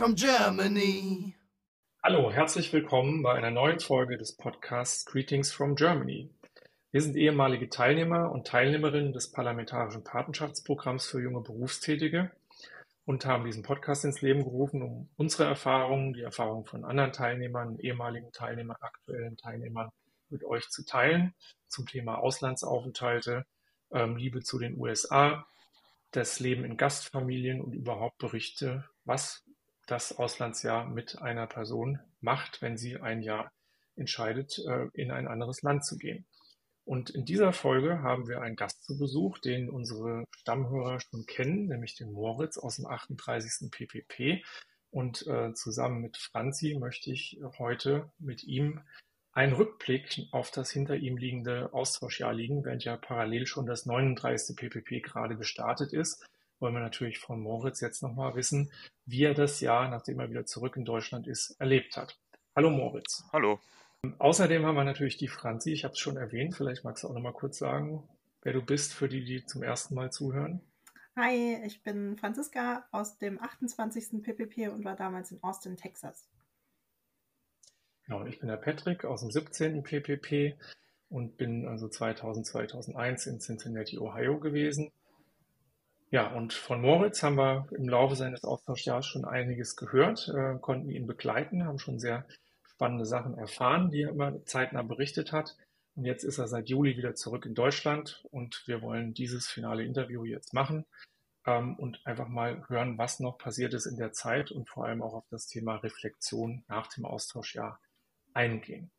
from Germany. Hallo, herzlich willkommen bei einer neuen Folge des Podcasts Greetings from Germany. Wir sind ehemalige Teilnehmer und Teilnehmerinnen des Parlamentarischen Patenschaftsprogramms für junge Berufstätige und haben diesen Podcast ins Leben gerufen, um unsere Erfahrungen, die Erfahrungen von anderen Teilnehmern, ehemaligen Teilnehmern, aktuellen Teilnehmern mit euch zu teilen zum Thema Auslandsaufenthalte, ähm, Liebe zu den USA, das Leben in Gastfamilien und überhaupt Berichte, was das Auslandsjahr mit einer Person macht, wenn sie ein Jahr entscheidet, äh, in ein anderes Land zu gehen. Und in dieser Folge haben wir einen Gast zu Besuch, den unsere Stammhörer schon kennen, nämlich den Moritz aus dem 38. PPP. Und äh, zusammen mit Franzi möchte ich heute mit ihm einen Rückblick auf das hinter ihm liegende Austauschjahr liegen, während ja parallel schon das 39. PPP gerade gestartet ist, wollen wir natürlich von Moritz jetzt nochmal wissen, wie er das Jahr, nachdem er wieder zurück in Deutschland ist, erlebt hat. Hallo Moritz. Hallo. Außerdem haben wir natürlich die Franzi, ich habe es schon erwähnt, vielleicht magst du auch noch mal kurz sagen, wer du bist für die, die zum ersten Mal zuhören. Hi, ich bin Franziska aus dem 28. PPP und war damals in Austin, Texas. Genau, ich bin der Patrick aus dem 17. PPP und bin also 2000, 2001 in Cincinnati, Ohio gewesen. Ja, und von Moritz haben wir im Laufe seines Austauschjahres schon einiges gehört, äh, konnten ihn begleiten, haben schon sehr spannende Sachen erfahren, die er immer zeitnah berichtet hat. Und jetzt ist er seit Juli wieder zurück in Deutschland und wir wollen dieses finale Interview jetzt machen ähm, und einfach mal hören, was noch passiert ist in der Zeit und vor allem auch auf das Thema Reflexion nach dem Austauschjahr eingehen.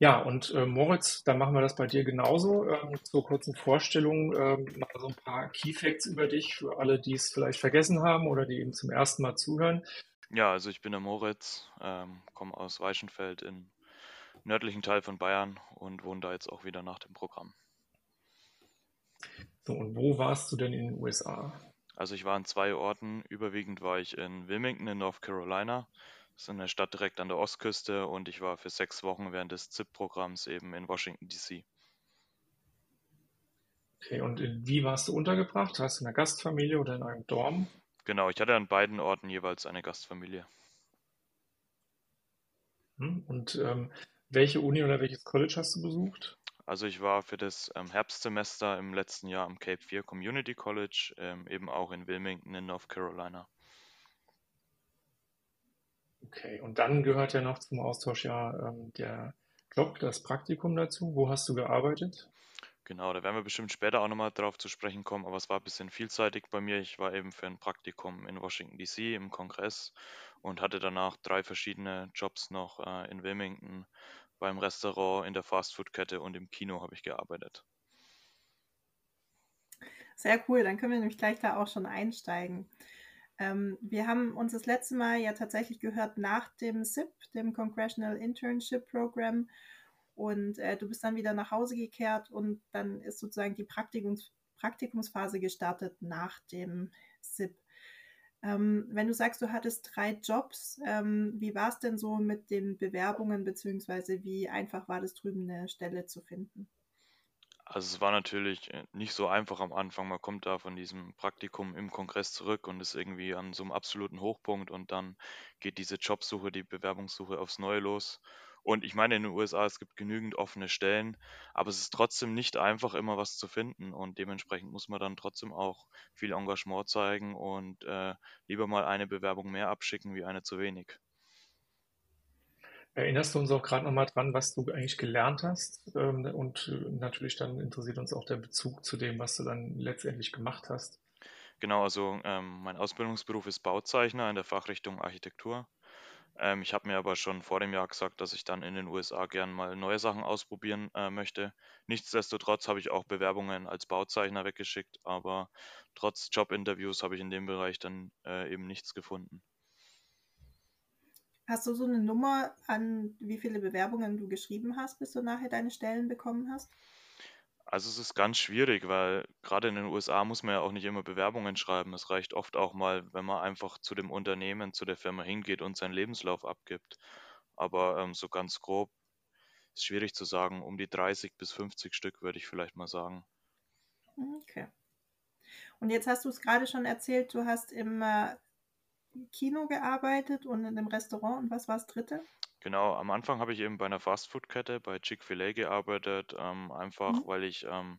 Ja, und äh, Moritz, dann machen wir das bei dir genauso. Ähm, zur kurzen Vorstellung ähm, mal so ein paar Key Facts über dich für alle, die es vielleicht vergessen haben oder die eben zum ersten Mal zuhören. Ja, also ich bin der Moritz, ähm, komme aus Weichenfeld im nördlichen Teil von Bayern und wohne da jetzt auch wieder nach dem Programm. So, und wo warst du denn in den USA? Also ich war in zwei Orten. Überwiegend war ich in Wilmington in North Carolina. Das ist eine Stadt direkt an der Ostküste und ich war für sechs Wochen während des ZIP-Programms eben in Washington DC. Okay, und wie warst du untergebracht? Hast du in einer Gastfamilie oder in einem Dorm? Genau, ich hatte an beiden Orten jeweils eine Gastfamilie. Hm, und ähm, welche Uni oder welches College hast du besucht? Also ich war für das ähm, Herbstsemester im letzten Jahr am Cape Fear Community College, ähm, eben auch in Wilmington in North Carolina. Okay, und dann gehört ja noch zum Austausch ja ähm, der Job, das Praktikum dazu. Wo hast du gearbeitet? Genau, da werden wir bestimmt später auch nochmal drauf zu sprechen kommen, aber es war ein bisschen vielseitig bei mir. Ich war eben für ein Praktikum in Washington DC im Kongress und hatte danach drei verschiedene Jobs noch äh, in Wilmington, beim Restaurant, in der Fastfood-Kette und im Kino habe ich gearbeitet. Sehr cool, dann können wir nämlich gleich da auch schon einsteigen. Ähm, wir haben uns das letzte Mal ja tatsächlich gehört nach dem SIP, dem Congressional Internship Program. Und äh, du bist dann wieder nach Hause gekehrt und dann ist sozusagen die Praktikums Praktikumsphase gestartet nach dem SIP. Ähm, wenn du sagst, du hattest drei Jobs, ähm, wie war es denn so mit den Bewerbungen, beziehungsweise wie einfach war das drüben eine Stelle zu finden? Also es war natürlich äh, nicht so einfach am Anfang. Man kommt da von diesem Praktikum im Kongress zurück und ist irgendwie an so einem absoluten Hochpunkt und dann geht diese Jobsuche, die Bewerbungssuche aufs Neue los. Und ich meine, in den USA, es gibt genügend offene Stellen, aber es ist trotzdem nicht einfach, immer was zu finden. Und dementsprechend muss man dann trotzdem auch viel Engagement zeigen und äh, lieber mal eine Bewerbung mehr abschicken wie eine zu wenig. Erinnerst du uns auch gerade nochmal dran, was du eigentlich gelernt hast? Ähm, und äh, natürlich dann interessiert uns auch der Bezug zu dem, was du dann letztendlich gemacht hast. Genau, also ähm, mein Ausbildungsberuf ist Bauzeichner in der Fachrichtung Architektur. Ähm, ich habe mir aber schon vor dem Jahr gesagt, dass ich dann in den USA gern mal neue Sachen ausprobieren äh, möchte. Nichtsdestotrotz habe ich auch Bewerbungen als Bauzeichner weggeschickt, aber trotz Jobinterviews habe ich in dem Bereich dann äh, eben nichts gefunden. Hast du so eine Nummer an, wie viele Bewerbungen du geschrieben hast, bis du nachher deine Stellen bekommen hast? Also es ist ganz schwierig, weil gerade in den USA muss man ja auch nicht immer Bewerbungen schreiben. Es reicht oft auch mal, wenn man einfach zu dem Unternehmen, zu der Firma hingeht und seinen Lebenslauf abgibt. Aber ähm, so ganz grob ist schwierig zu sagen. Um die 30 bis 50 Stück würde ich vielleicht mal sagen. Okay. Und jetzt hast du es gerade schon erzählt, du hast im Kino gearbeitet und in dem Restaurant und was war das dritte? Genau, am Anfang habe ich eben bei einer Fastfood-Kette bei Chick-fil-A gearbeitet, ähm, einfach Mhm. weil ich ähm,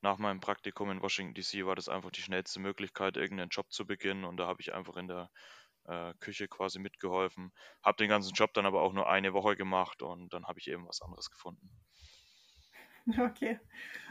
nach meinem Praktikum in Washington DC war das einfach die schnellste Möglichkeit, irgendeinen Job zu beginnen und da habe ich einfach in der äh, Küche quasi mitgeholfen. Habe den ganzen Job dann aber auch nur eine Woche gemacht und dann habe ich eben was anderes gefunden. Okay.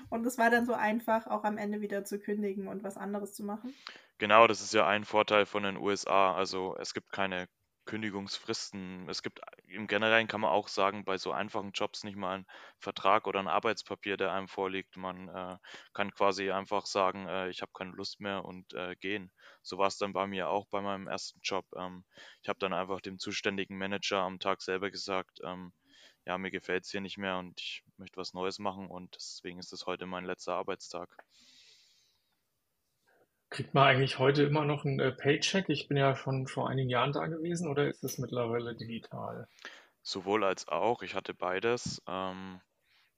Und es war dann so einfach, auch am Ende wieder zu kündigen und was anderes zu machen? Genau, das ist ja ein Vorteil von den USA. Also es gibt keine Kündigungsfristen. Es gibt im Generellen kann man auch sagen, bei so einfachen Jobs nicht mal einen Vertrag oder ein Arbeitspapier, der einem vorliegt. Man äh, kann quasi einfach sagen, äh, ich habe keine Lust mehr und äh, gehen. So war es dann bei mir auch bei meinem ersten Job. Ähm, ich habe dann einfach dem zuständigen Manager am Tag selber gesagt, ähm, ja, mir gefällt es hier nicht mehr und ich möchte was Neues machen und deswegen ist das heute mein letzter Arbeitstag. Kriegt man eigentlich heute immer noch einen äh, Paycheck? Ich bin ja schon vor einigen Jahren da gewesen, oder ist es mittlerweile digital? Sowohl als auch, ich hatte beides. Ähm,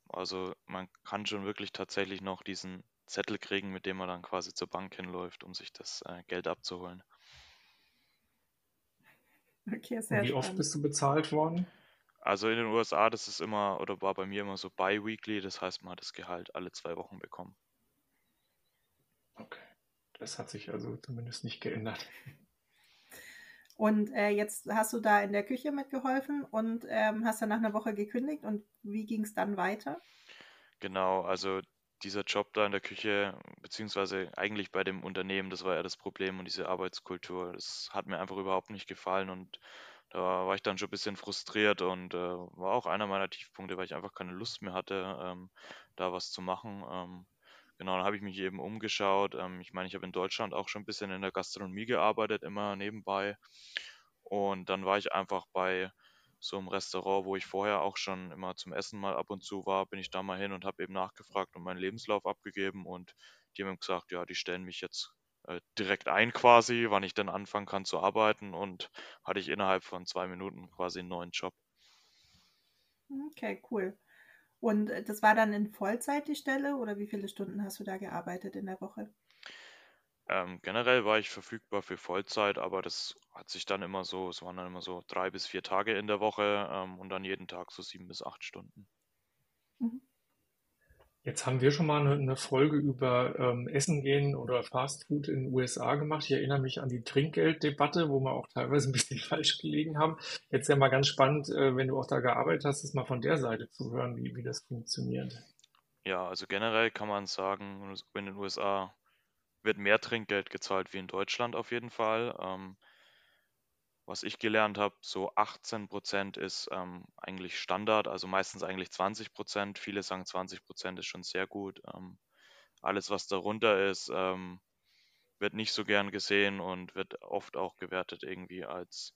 also man kann schon wirklich tatsächlich noch diesen Zettel kriegen, mit dem man dann quasi zur Bank hinläuft, um sich das äh, Geld abzuholen. Okay, wie oft spannend. bist du bezahlt worden? Also in den USA, das ist immer, oder war bei mir immer so bi-weekly, das heißt, man hat das Gehalt alle zwei Wochen bekommen. Okay. Das hat sich also zumindest nicht geändert. Und äh, jetzt hast du da in der Küche mitgeholfen und ähm, hast dann nach einer Woche gekündigt. Und wie ging es dann weiter? Genau, also dieser Job da in der Küche, beziehungsweise eigentlich bei dem Unternehmen, das war ja das Problem und diese Arbeitskultur, das hat mir einfach überhaupt nicht gefallen und da war ich dann schon ein bisschen frustriert und äh, war auch einer meiner Tiefpunkte, weil ich einfach keine Lust mehr hatte, ähm, da was zu machen. Ähm, genau, dann habe ich mich eben umgeschaut. Ähm, ich meine, ich habe in Deutschland auch schon ein bisschen in der Gastronomie gearbeitet, immer nebenbei. Und dann war ich einfach bei so einem Restaurant, wo ich vorher auch schon immer zum Essen mal ab und zu war, bin ich da mal hin und habe eben nachgefragt und meinen Lebenslauf abgegeben und die haben gesagt, ja, die stellen mich jetzt äh, direkt ein quasi, wann ich dann anfangen kann zu arbeiten und hatte ich innerhalb von zwei Minuten quasi einen neuen Job. Okay, cool. Und äh, das war dann in Vollzeit die Stelle oder wie viele Stunden hast du da gearbeitet in der Woche? Ähm, generell war ich verfügbar für Vollzeit, aber das hat sich dann immer so, es waren dann immer so drei bis vier Tage in der Woche ähm, und dann jeden Tag so sieben bis acht Stunden. Mhm. Jetzt haben wir schon mal eine, Folge über ähm, Essen gehen oder Fast Food in den USA gemacht. Ich erinnere mich an die Trinkgelddebatte, wo wir auch teilweise ein bisschen falsch gelegen haben. Jetzt ja mal ganz spannend, äh, wenn du auch da gearbeitet hast, das mal von der Seite zu hören, wie, wie das funktioniert. Ja, also generell kann man sagen, in den USA wird mehr Trinkgeld gezahlt wie in Deutschland auf jeden Fall. Ähm, was ich gelernt habe, so 18 Prozent ist ähm, eigentlich Standard, also meistens eigentlich 20 Prozent. Viele sagen 20 Prozent ist schon sehr gut. Ähm, alles, was darunter ist, ähm, wird nicht so gern gesehen und wird oft auch gewertet irgendwie als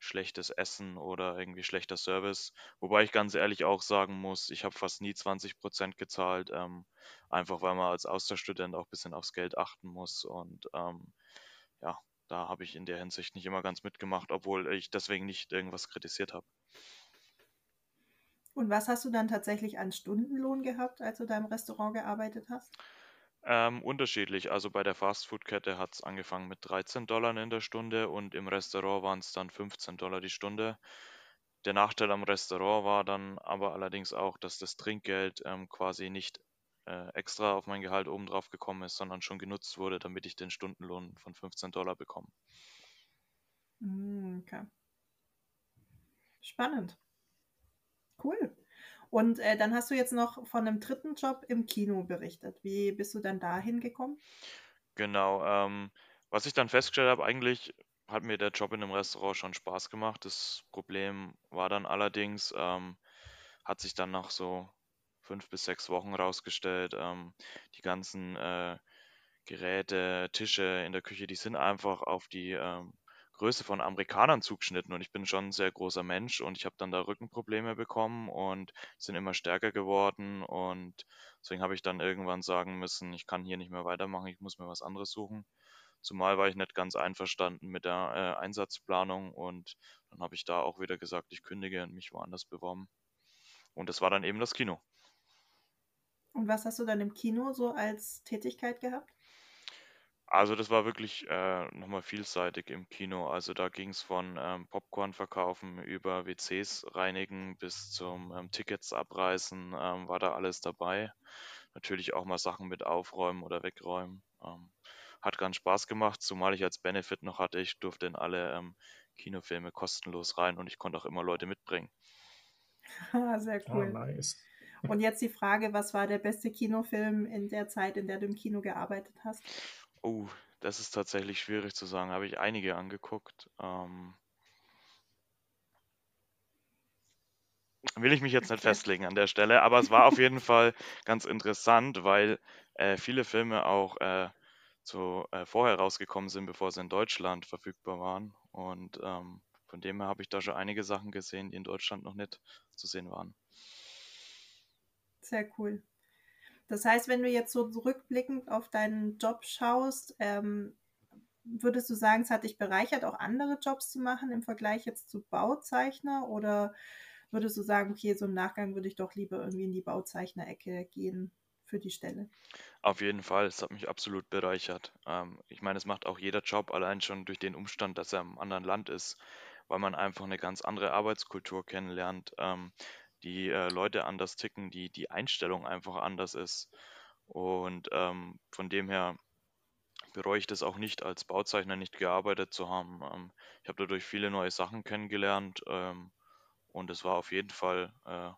schlechtes Essen oder irgendwie schlechter Service. Wobei ich ganz ehrlich auch sagen muss, ich habe fast nie 20 Prozent gezahlt, ähm, einfach weil man als Austauschstudent auch ein bisschen aufs Geld achten muss und ähm, ja, da habe ich in der Hinsicht nicht immer ganz mitgemacht, obwohl ich deswegen nicht irgendwas kritisiert habe. Und was hast du dann tatsächlich an Stundenlohn gehabt, als du da im Restaurant gearbeitet hast? Ähm, unterschiedlich. Also bei der Fastfood-Kette hat es angefangen mit 13 Dollar in der Stunde und im Restaurant waren es dann 15 Dollar die Stunde. Der Nachteil am Restaurant war dann aber allerdings auch, dass das Trinkgeld ähm, quasi nicht äh, extra auf mein Gehalt obendrauf gekommen ist, sondern schon genutzt wurde, damit ich den Stundenlohn von 15 Dollar bekomme. Mm, Okay. Spannend. Cool. Und äh, dann hast du jetzt noch von einem dritten Job im Kino berichtet. Wie bist du dann dahin gekommen? Genau. Ähm, was ich dann festgestellt habe, eigentlich hat mir der Job in dem Restaurant schon Spaß gemacht. Das Problem war dann allerdings, ähm, hat sich dann nach so fünf bis sechs Wochen rausgestellt, ähm, die ganzen äh, Geräte, Tische in der Küche, die sind einfach auf die ähm, Größe von Amerikanern zugeschnitten und ich bin schon ein sehr großer Mensch und ich habe dann da Rückenprobleme bekommen und sind immer stärker geworden und deswegen habe ich dann irgendwann sagen müssen, ich kann hier nicht mehr weitermachen, ich muss mir was anderes suchen. Zumal war ich nicht ganz einverstanden mit der äh, Einsatzplanung und dann habe ich da auch wieder gesagt, ich kündige und mich woanders beworben. Und das war dann eben das Kino. Und was hast du dann im Kino so als Tätigkeit gehabt? Also das war wirklich äh, nochmal vielseitig im Kino. Also da ging es von ähm, Popcorn verkaufen über WCs reinigen bis zum ähm, Tickets abreißen, ähm, war da alles dabei. Natürlich auch mal Sachen mit aufräumen oder wegräumen. Ähm, hat ganz Spaß gemacht, zumal ich als Benefit noch hatte, ich durfte in alle ähm, Kinofilme kostenlos rein und ich konnte auch immer Leute mitbringen. Sehr cool. Ah, nice. Und jetzt die Frage, was war der beste Kinofilm in der Zeit, in der du im Kino gearbeitet hast? Oh, das ist tatsächlich schwierig zu sagen. Habe ich einige angeguckt. Ähm, will ich mich jetzt nicht festlegen an der Stelle, aber es war auf jeden Fall ganz interessant, weil äh, viele Filme auch äh, so äh, vorher rausgekommen sind, bevor sie in Deutschland verfügbar waren. Und ähm, von dem her habe ich da schon einige Sachen gesehen, die in Deutschland noch nicht zu sehen waren. Sehr cool. Das heißt, wenn du jetzt so zurückblickend auf deinen Job schaust, ähm, würdest du sagen, es hat dich bereichert, auch andere Jobs zu machen im Vergleich jetzt zu Bauzeichner? Oder würdest du sagen, okay, so im Nachgang würde ich doch lieber irgendwie in die Bauzeichner-Ecke gehen für die Stelle? Auf jeden Fall, es hat mich absolut bereichert. Ähm, ich meine, es macht auch jeder Job allein schon durch den Umstand, dass er im anderen Land ist, weil man einfach eine ganz andere Arbeitskultur kennenlernt. Ähm, die äh, Leute anders ticken, die, die Einstellung einfach anders ist. Und ähm, von dem her bereue ich das auch nicht, als Bauzeichner nicht gearbeitet zu haben. Ähm, ich habe dadurch viele neue Sachen kennengelernt ähm, und es war auf jeden Fall äh,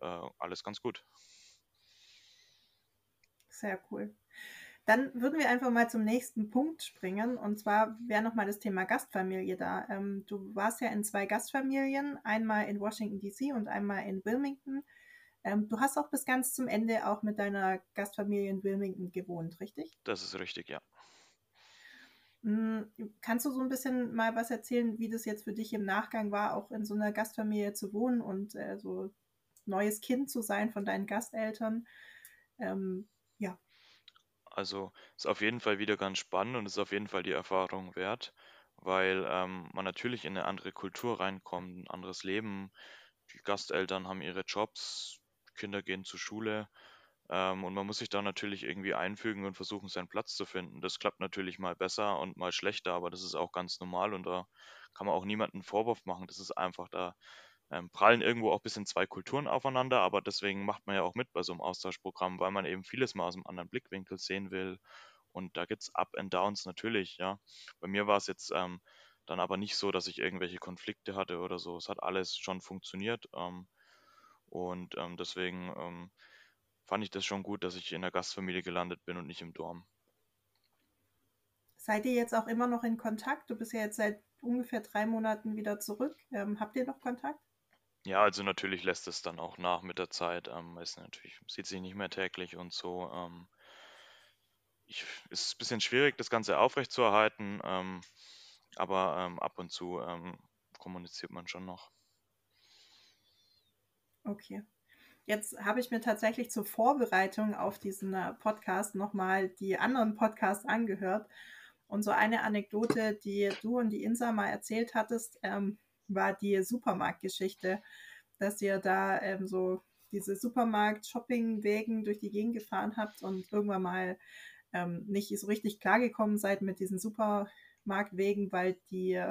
äh, alles ganz gut. Sehr cool. Dann würden wir einfach mal zum nächsten Punkt springen. Und zwar wäre nochmal das Thema Gastfamilie da. Ähm, du warst ja in zwei Gastfamilien, einmal in Washington DC und einmal in Wilmington. Ähm, du hast auch bis ganz zum Ende auch mit deiner Gastfamilie in Wilmington gewohnt, richtig? Das ist richtig, ja. Hm, kannst du so ein bisschen mal was erzählen, wie das jetzt für dich im Nachgang war, auch in so einer Gastfamilie zu wohnen und äh, so neues Kind zu sein von deinen Gasteltern? Ähm. Also ist auf jeden Fall wieder ganz spannend und ist auf jeden Fall die Erfahrung wert, weil ähm, man natürlich in eine andere Kultur reinkommt, ein anderes Leben. Die Gasteltern haben ihre Jobs, Kinder gehen zur Schule ähm, und man muss sich da natürlich irgendwie einfügen und versuchen, seinen Platz zu finden. Das klappt natürlich mal besser und mal schlechter, aber das ist auch ganz normal und da kann man auch niemanden Vorwurf machen. Das ist einfach da ähm, prallen irgendwo auch ein bisschen zwei Kulturen aufeinander, aber deswegen macht man ja auch mit bei so einem Austauschprogramm, weil man eben vieles mal aus einem anderen Blickwinkel sehen will. Und da gibt es Up and Downs natürlich, ja. Bei mir war es jetzt ähm, dann aber nicht so, dass ich irgendwelche Konflikte hatte oder so. Es hat alles schon funktioniert. Ähm, und ähm, deswegen ähm, fand ich das schon gut, dass ich in der Gastfamilie gelandet bin und nicht im Dorm. Seid ihr jetzt auch immer noch in Kontakt? Du bist ja jetzt seit ungefähr drei Monaten wieder zurück. Ähm, habt ihr noch Kontakt? Ja, also natürlich lässt es dann auch nach mit der Zeit. Ähm, ist natürlich, sieht sich nicht mehr täglich und so. Ähm, ich, ist ein bisschen schwierig, das Ganze aufrechtzuerhalten, ähm, aber ähm, ab und zu ähm, kommuniziert man schon noch. Okay. Jetzt habe ich mir tatsächlich zur Vorbereitung auf diesen äh, Podcast nochmal die anderen Podcasts angehört. Und so eine Anekdote, die du und die Insa mal erzählt hattest, ähm, war die Supermarktgeschichte, dass ihr da ähm, so diese Supermarkt-Shopping-Wegen durch die Gegend gefahren habt und irgendwann mal ähm, nicht so richtig klargekommen seid mit diesen Supermarktwegen, weil die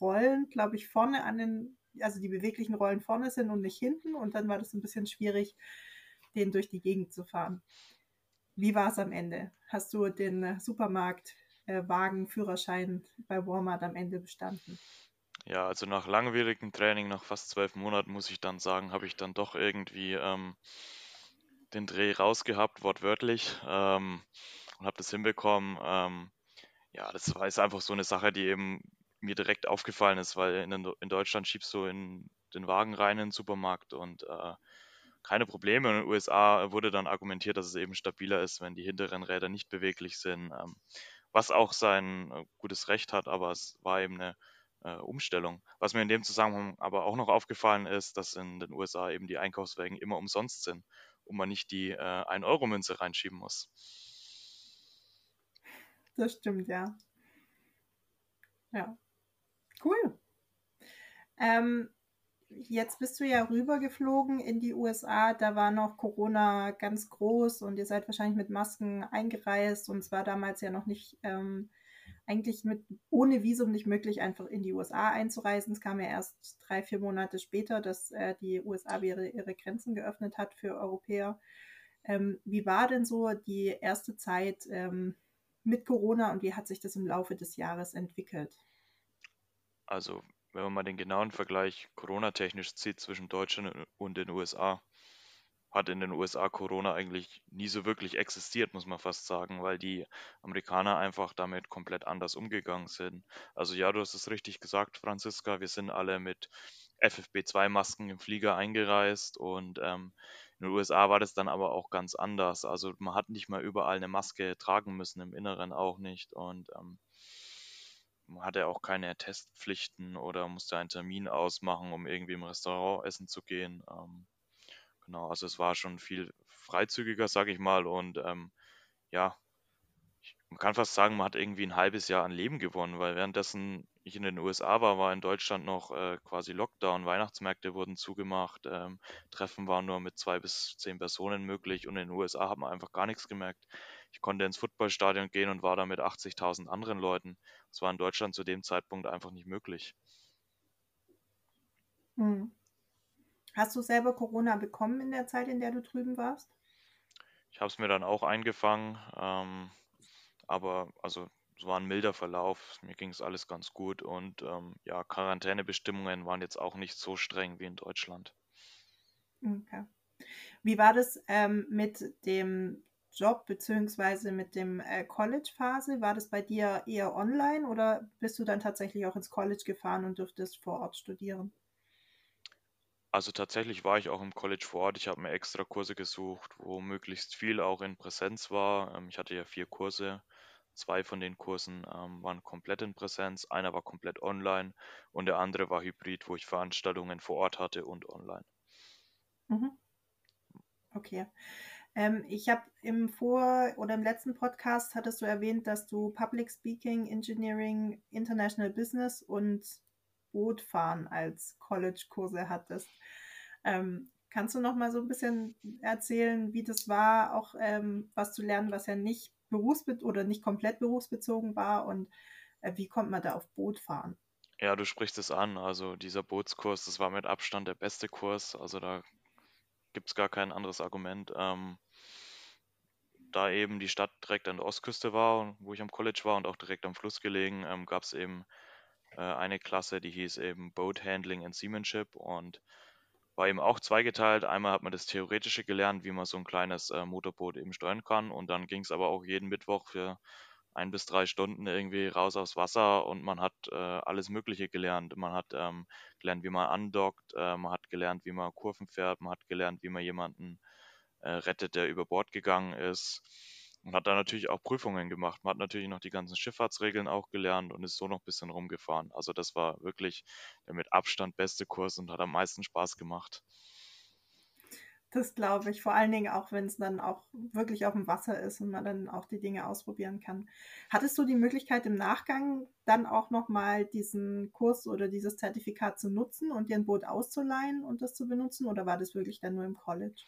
Rollen, glaube ich, vorne an den, also die beweglichen Rollen vorne sind und nicht hinten und dann war das ein bisschen schwierig, den durch die Gegend zu fahren. Wie war es am Ende? Hast du den Supermarktwagen, Führerschein bei Walmart am Ende bestanden? Ja, also nach langwierigem Training, nach fast zwölf Monaten, muss ich dann sagen, habe ich dann doch irgendwie ähm, den Dreh rausgehabt, wortwörtlich, ähm, und habe das hinbekommen. Ähm, ja, das war jetzt einfach so eine Sache, die eben mir direkt aufgefallen ist, weil in, in Deutschland schiebst du in den Wagen rein in den Supermarkt und äh, keine Probleme. In den USA wurde dann argumentiert, dass es eben stabiler ist, wenn die hinteren Räder nicht beweglich sind, ähm, was auch sein äh, gutes Recht hat, aber es war eben eine äh, Umstellung. Was mir in dem Zusammenhang aber auch noch aufgefallen ist, dass in den USA eben die Einkaufswagen immer umsonst sind und man nicht die äh, 1-Euro-Münze reinschieben muss. Das stimmt, ja. Ja. Cool. Ähm, jetzt bist du ja rübergeflogen in die USA. Da war noch Corona ganz groß und ihr seid wahrscheinlich mit Masken eingereist und es war damals ja noch nicht ähm, eigentlich mit ohne Visum nicht möglich, einfach in die USA einzureisen. Es kam ja erst drei, vier Monate später, dass äh, die USA ihre, ihre Grenzen geöffnet hat für Europäer. Ähm, wie war denn so die erste Zeit ähm, mit Corona und wie hat sich das im Laufe des Jahres entwickelt? Also, wenn man mal den genauen Vergleich Corona-technisch zieht zwischen Deutschland und den USA, hat in den USA Corona eigentlich nie so wirklich existiert, muss man fast sagen, weil die Amerikaner einfach damit komplett anders umgegangen sind. Also ja, du hast es richtig gesagt, Franziska, wir sind alle mit FFP2-Masken im Flieger eingereist und ähm, in den USA war das dann aber auch ganz anders. Also man hat nicht mal überall eine Maske tragen müssen, im Inneren auch nicht und ähm, man hatte auch keine Testpflichten oder musste einen Termin ausmachen, um irgendwie im Restaurant essen zu gehen. Ähm, Genau, also es war schon viel freizügiger, sage ich mal. Und ähm, ja, ich, man kann fast sagen, man hat irgendwie ein halbes Jahr an Leben gewonnen, weil währenddessen ich in den USA war, war in Deutschland noch äh, quasi Lockdown, Weihnachtsmärkte wurden zugemacht, ähm, Treffen waren nur mit zwei bis zehn Personen möglich und in den USA hat man einfach gar nichts gemerkt. Ich konnte ins Footballstadion gehen und war da mit 80.000 anderen Leuten. Das war in Deutschland zu dem Zeitpunkt einfach nicht möglich. Hm. Hast du selber Corona bekommen in der Zeit, in der du drüben warst? Ich habe es mir dann auch eingefangen, ähm, aber also es war ein milder Verlauf. Mir ging es alles ganz gut und ähm, ja, Quarantänebestimmungen waren jetzt auch nicht so streng wie in Deutschland. Okay. Wie war das ähm, mit dem Job beziehungsweise mit dem äh, College-Phase? War das bei dir eher online oder bist du dann tatsächlich auch ins College gefahren und durftest vor Ort studieren? Also tatsächlich war ich auch im College vor Ort. Ich habe mir extra Kurse gesucht, wo möglichst viel auch in Präsenz war. Ähm, ich hatte ja vier Kurse. Zwei von den Kursen ähm, waren komplett in Präsenz, einer war komplett online und der andere war hybrid, wo ich Veranstaltungen vor Ort hatte und online. Mhm. Okay. Ähm, ich habe im Vor- oder im letzten Podcast hattest du erwähnt, dass du Public Speaking, Engineering, International Business und Bootfahren als College-Kurse hattest. Ähm, kannst du noch mal so ein bisschen erzählen, wie das war, auch ähm, was zu lernen, was ja nicht berufsbezogen oder nicht komplett berufsbezogen war und äh, wie kommt man da auf Boot fahren? Ja, du sprichst es an. Also dieser Bootskurs, das war mit Abstand der beste Kurs. Also da gibt es gar kein anderes Argument. Ähm, da eben die Stadt direkt an der Ostküste war, wo ich am College war und auch direkt am Fluss gelegen, ähm, gab es eben äh, eine Klasse, die hieß eben Boat Handling and Seamanship und war eben auch zweigeteilt. Einmal hat man das Theoretische gelernt, wie man so ein kleines äh, Motorboot eben steuern kann und dann ging es aber auch jeden Mittwoch für ein bis drei Stunden irgendwie raus aufs Wasser und man hat äh, alles Mögliche gelernt. Man hat ähm, gelernt, wie man andockt, äh, man hat gelernt, wie man Kurven fährt, man hat gelernt, wie man jemanden äh, rettet, der über Bord gegangen ist und hat da natürlich auch Prüfungen gemacht. Man hat natürlich noch die ganzen Schifffahrtsregeln auch gelernt und ist so noch ein bisschen rumgefahren. Also das war wirklich der mit Abstand beste Kurs und hat am meisten Spaß gemacht. Das glaube ich, vor allen Dingen auch, wenn es dann auch wirklich auf dem Wasser ist und man dann auch die Dinge ausprobieren kann. Hattest du die Möglichkeit im Nachgang dann auch nochmal diesen Kurs oder dieses Zertifikat zu nutzen und dir ein Boot auszuleihen und das zu benutzen oder war das wirklich dann nur im College?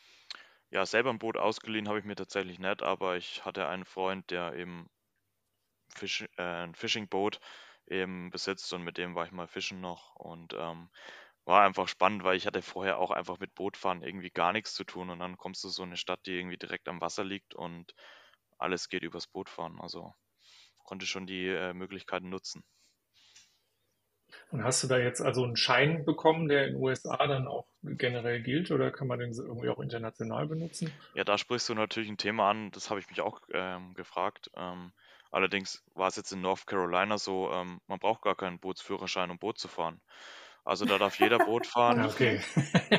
Ja, selber ein Boot ausgeliehen habe ich mir tatsächlich nicht, aber ich hatte einen Freund, der eben Fisch, äh, ein Fishing-Boot eben besitzt und mit dem war ich mal fischen noch und ähm, war einfach spannend, weil ich hatte vorher auch einfach mit Bootfahren irgendwie gar nichts zu tun und dann kommst du so eine Stadt, die irgendwie direkt am Wasser liegt und alles geht übers Bootfahren. Also konnte schon die äh, Möglichkeiten nutzen. Und hast du da jetzt also einen Schein bekommen, der in den USA dann auch generell gilt oder kann man den irgendwie auch international benutzen? Ja, da sprichst du natürlich ein Thema an, das habe ich mich auch ähm, gefragt. Ähm, allerdings war es jetzt in North Carolina so, ähm, man braucht gar keinen Bootsführerschein, um Boot zu fahren. Also da darf jeder Boot fahren. Ja, okay.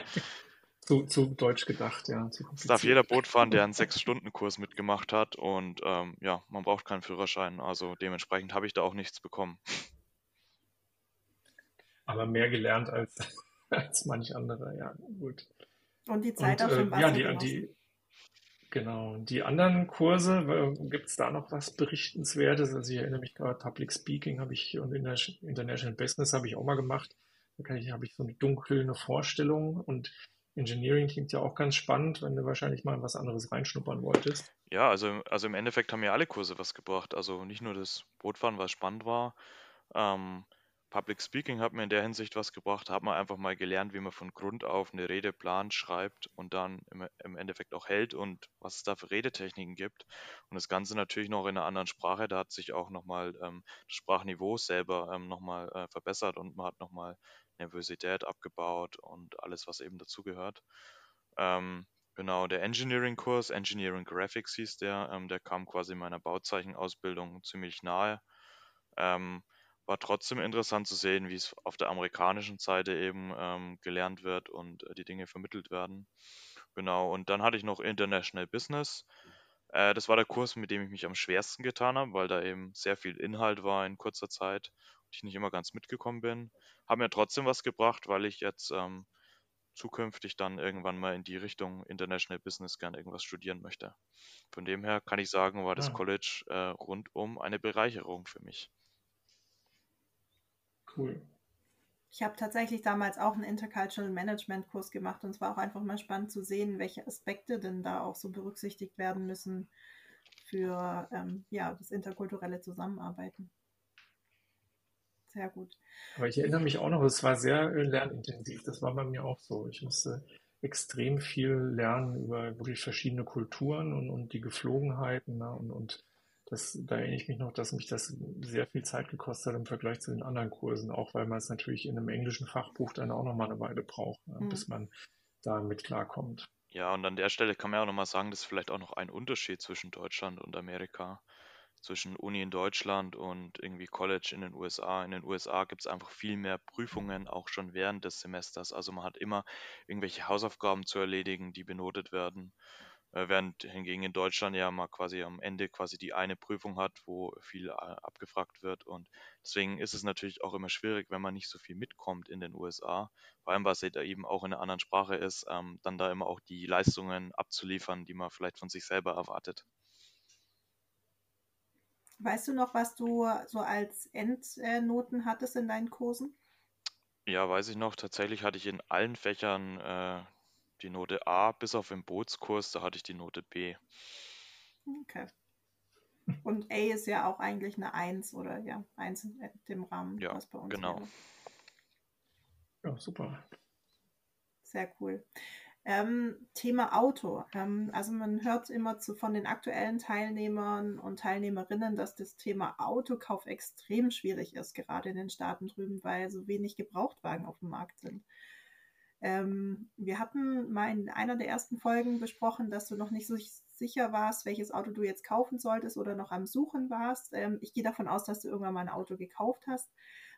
zu, zu deutsch gedacht, ja. Es darf jeder Boot fahren, der einen Sechs-Stunden-Kurs mitgemacht hat und ähm, ja, man braucht keinen Führerschein. Also dementsprechend habe ich da auch nichts bekommen aber mehr gelernt als, als manch andere, ja, gut. Und die Zeit und, auf dem Wasser. Ja, die, die, genau. Die anderen Kurse, gibt es da noch was Berichtenswertes? Also ich erinnere mich gerade, Public Speaking habe ich und International Business habe ich auch mal gemacht. Da ich, habe ich so eine dunkle Vorstellung und Engineering klingt ja auch ganz spannend, wenn du wahrscheinlich mal in was anderes reinschnuppern wolltest. Ja, also, also im Endeffekt haben mir alle Kurse was gebracht. Also nicht nur das Bootfahren, was spannend war. Ähm, Public Speaking hat mir in der Hinsicht was gebracht, hat man einfach mal gelernt, wie man von Grund auf eine Rede plant, schreibt und dann im, im Endeffekt auch hält und was es da für Redetechniken gibt. Und das Ganze natürlich noch in einer anderen Sprache, da hat sich auch nochmal ähm, das Sprachniveau selber ähm, nochmal äh, verbessert und man hat nochmal Nervosität abgebaut und alles, was eben dazugehört. Ähm, genau, der Engineering-Kurs, Engineering Graphics hieß der, ähm, der kam quasi meiner Bauzeichenausbildung ziemlich nahe. Ähm, war trotzdem interessant zu sehen, wie es auf der amerikanischen Seite eben ähm, gelernt wird und äh, die Dinge vermittelt werden. Genau, und dann hatte ich noch International Business. Äh, das war der Kurs, mit dem ich mich am schwersten getan habe, weil da eben sehr viel Inhalt war in kurzer Zeit und ich nicht immer ganz mitgekommen bin. Haben mir trotzdem was gebracht, weil ich jetzt ähm, zukünftig dann irgendwann mal in die Richtung International Business gern irgendwas studieren möchte. Von dem her kann ich sagen, war das ja. College äh, rundum eine Bereicherung für mich. Cool. Ich habe tatsächlich damals auch einen Intercultural Management Kurs gemacht und es war auch einfach mal spannend zu sehen, welche Aspekte denn da auch so berücksichtigt werden müssen für ähm, ja, das interkulturelle Zusammenarbeiten. Sehr gut. Aber ich erinnere mich auch noch, es war sehr lernintensiv. Das war bei mir auch so. Ich musste extrem viel lernen über wirklich verschiedene Kulturen und, und die Geflogenheiten ne? und, und das, da erinnere ich mich noch, dass mich das sehr viel Zeit gekostet hat im Vergleich zu den anderen Kursen, auch weil man es natürlich in einem englischen Fachbuch dann auch nochmal eine Weile braucht, mhm. bis man da mit klarkommt. Ja, und an der Stelle kann man ja auch nochmal sagen, das ist vielleicht auch noch ein Unterschied zwischen Deutschland und Amerika. Zwischen Uni in Deutschland und irgendwie College in den USA. In den USA gibt es einfach viel mehr Prüfungen, auch schon während des Semesters. Also man hat immer irgendwelche Hausaufgaben zu erledigen, die benotet werden. Äh, während hingegen in Deutschland ja mal quasi am Ende quasi die eine Prüfung hat, wo viel äh, abgefragt wird. Und deswegen ist es natürlich auch immer schwierig, wenn man nicht so viel mitkommt in den USA, vor allem weil es da eben auch in einer anderen Sprache ist, ähm, dann da immer auch die Leistungen abzuliefern, die man vielleicht von sich selber erwartet. Weißt du noch, was du so als Endnoten hattest in deinen Kursen? Ja, weiß ich noch. Tatsächlich hatte ich in allen Fächern äh, die Note A, bis auf den Bootskurs, da hatte ich die Note B. Okay. Und A ist ja auch eigentlich eine 1 oder ja, 1 in dem Rahmen, ja, was bei uns genau. Wäre. Ja, super. Sehr cool. Ähm, Thema Auto. Ähm, also man hört immer zu, von den aktuellen Teilnehmern und Teilnehmerinnen, dass das Thema Autokauf extrem schwierig ist, gerade in den Staaten drüben, weil so wenig Gebrauchtwagen auf dem Markt sind. Ähm, wir hatten mal in einer der ersten Folgen besprochen, dass du noch nicht so sicher warst, welches Auto du jetzt kaufen solltest oder noch am Suchen warst. Ähm, ich gehe davon aus, dass du irgendwann mal ein Auto gekauft hast.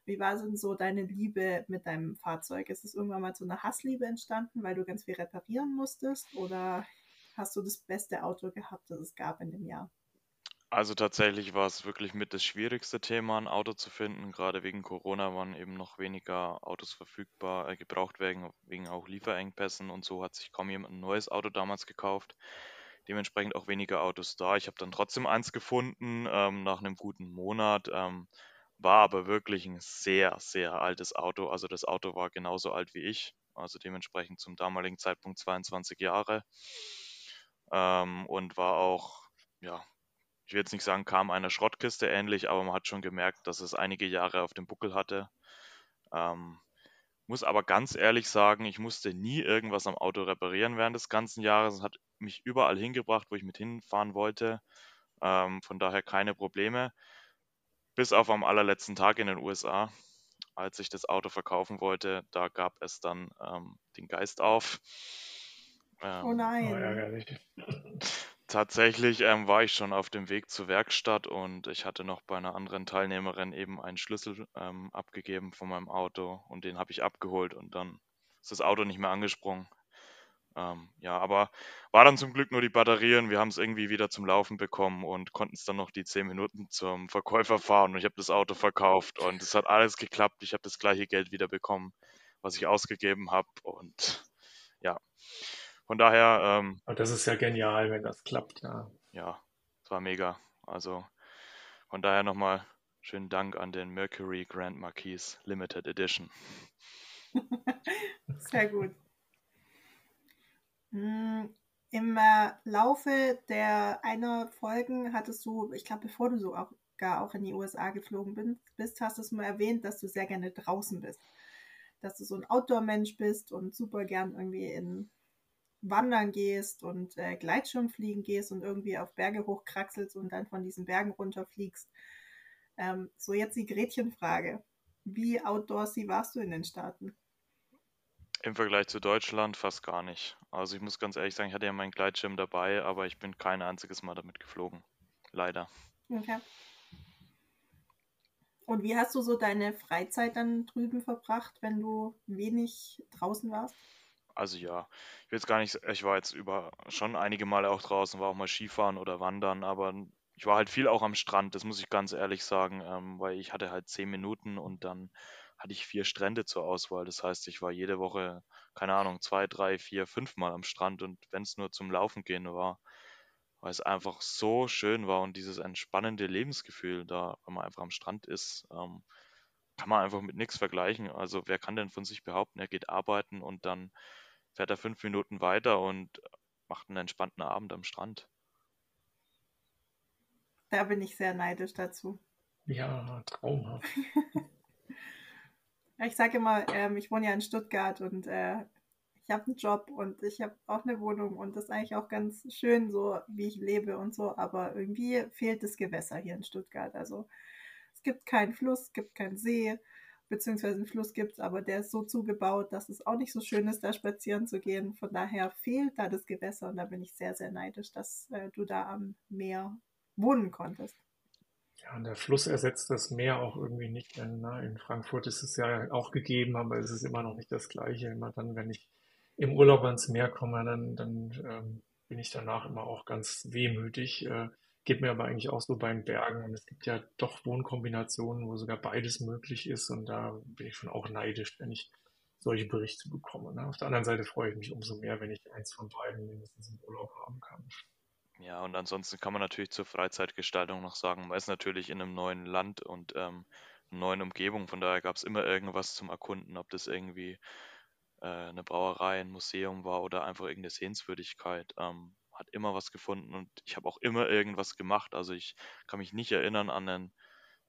Wie war denn so deine Liebe mit deinem Fahrzeug? Ist es irgendwann mal so eine Hassliebe entstanden, weil du ganz viel reparieren musstest? Oder hast du das beste Auto gehabt, das es gab in dem Jahr? Also tatsächlich war es wirklich mit das schwierigste Thema, ein Auto zu finden. Gerade wegen Corona waren eben noch weniger Autos verfügbar, äh, gebraucht wegen, wegen auch Lieferengpässen und so hat sich kaum jemand ein neues Auto damals gekauft. Dementsprechend auch weniger Autos da. Ich habe dann trotzdem eins gefunden ähm, nach einem guten Monat. Ähm, war aber wirklich ein sehr, sehr altes Auto. Also das Auto war genauso alt wie ich, also dementsprechend zum damaligen Zeitpunkt 22 Jahre. Ähm, und war auch, ja, ich will jetzt nicht sagen, kam einer Schrottkiste ähnlich, aber man hat schon gemerkt, dass es einige Jahre auf dem Buckel hatte. Ähm, muss aber ganz ehrlich sagen, ich musste nie irgendwas am Auto reparieren während des ganzen Jahres. Es hat mich überall hingebracht, wo ich mit hinfahren wollte. Ähm, von daher keine Probleme. Bis auf am allerletzten Tag in den USA, als ich das Auto verkaufen wollte, da gab es dann ähm, den Geist auf. Ähm, oh nein. Tatsächlich ähm, war ich schon auf dem Weg zur Werkstatt und ich hatte noch bei einer anderen Teilnehmerin eben einen Schlüssel ähm, abgegeben von meinem Auto und den habe ich abgeholt und dann ist das Auto nicht mehr angesprungen. Ähm, ja, aber war dann zum Glück nur die Batterie und wir haben es irgendwie wieder zum Laufen bekommen und konnten es dann noch die zehn Minuten zum Verkäufer fahren und ich habe das Auto verkauft und es hat alles geklappt. Ich habe das gleiche Geld wieder bekommen, was ich ausgegeben habe und ja, von daher. Ähm, Und das ist ja genial, wenn das klappt, ja. Ja, es war mega. Also von daher nochmal schönen Dank an den Mercury Grand Marquis Limited Edition. Sehr gut. Hm, Im äh, Laufe der einer Folgen hattest du, ich glaube, bevor du so auch, gar auch in die USA geflogen bist, hast du es mal erwähnt, dass du sehr gerne draußen bist. Dass du so ein Outdoor-Mensch bist und super gern irgendwie in Wandern gehst und äh, Gleitschirmfliegen gehst und irgendwie auf Berge hochkraxelst und dann von diesen Bergen runterfliegst. Ähm, so jetzt die Gretchenfrage. Wie outdoorsy warst du in den Staaten? Im Vergleich zu Deutschland fast gar nicht. Also ich muss ganz ehrlich sagen, ich hatte ja meinen Gleitschirm dabei, aber ich bin kein einziges Mal damit geflogen. Leider. Okay. Und wie hast du so deine Freizeit dann drüben verbracht, wenn du wenig draußen warst? Also ja, ich will jetzt gar nicht, ich war jetzt über schon einige Male auch draußen, war auch mal Skifahren oder Wandern, aber ich war halt viel auch am Strand, das muss ich ganz ehrlich sagen, ähm, weil ich hatte halt zehn Minuten und dann hatte ich vier Strände zur Auswahl. Das heißt, ich war jede Woche, keine Ahnung, zwei, drei, vier, fünf Mal am Strand und wenn es nur zum Laufen gehen war, weil es einfach so schön war und dieses entspannende Lebensgefühl da, wenn man einfach am Strand ist, ähm, kann man einfach mit nichts vergleichen. Also wer kann denn von sich behaupten, er geht arbeiten und dann fährt er fünf Minuten weiter und macht einen entspannten Abend am Strand. Da bin ich sehr neidisch dazu. Ja, traumhaft. ich sage immer, ähm, ich wohne ja in Stuttgart und äh, ich habe einen Job und ich habe auch eine Wohnung und das ist eigentlich auch ganz schön, so wie ich lebe und so, aber irgendwie fehlt das Gewässer hier in Stuttgart. Also es gibt keinen Fluss, es gibt keinen See, beziehungsweise einen Fluss gibt es, aber der ist so zugebaut, dass es auch nicht so schön ist, da spazieren zu gehen. Von daher fehlt da das Gewässer und da bin ich sehr, sehr neidisch, dass äh, du da am Meer wohnen konntest. Ja, und der Fluss ersetzt das Meer auch irgendwie nicht, denn ne, in Frankfurt ist es ja auch gegeben, aber es ist immer noch nicht das Gleiche. Immer dann, wenn ich im Urlaub ans Meer komme, dann, dann ähm, bin ich danach immer auch ganz wehmütig. Äh, Geht mir aber eigentlich auch so bei den Bergen. Und es gibt ja doch Wohnkombinationen, wo sogar beides möglich ist. Und da bin ich schon auch neidisch, wenn ich solche Berichte bekomme. Ne? Auf der anderen Seite freue ich mich umso mehr, wenn ich eins von beiden mindestens im Urlaub haben kann. Ja, und ansonsten kann man natürlich zur Freizeitgestaltung noch sagen, man ist natürlich in einem neuen Land und ähm, neuen Umgebung. Von daher gab es immer irgendwas zum Erkunden, ob das irgendwie äh, eine Brauerei, ein Museum war oder einfach irgendeine Sehenswürdigkeit. Ähm, hat immer was gefunden und ich habe auch immer irgendwas gemacht. Also ich kann mich nicht erinnern an einen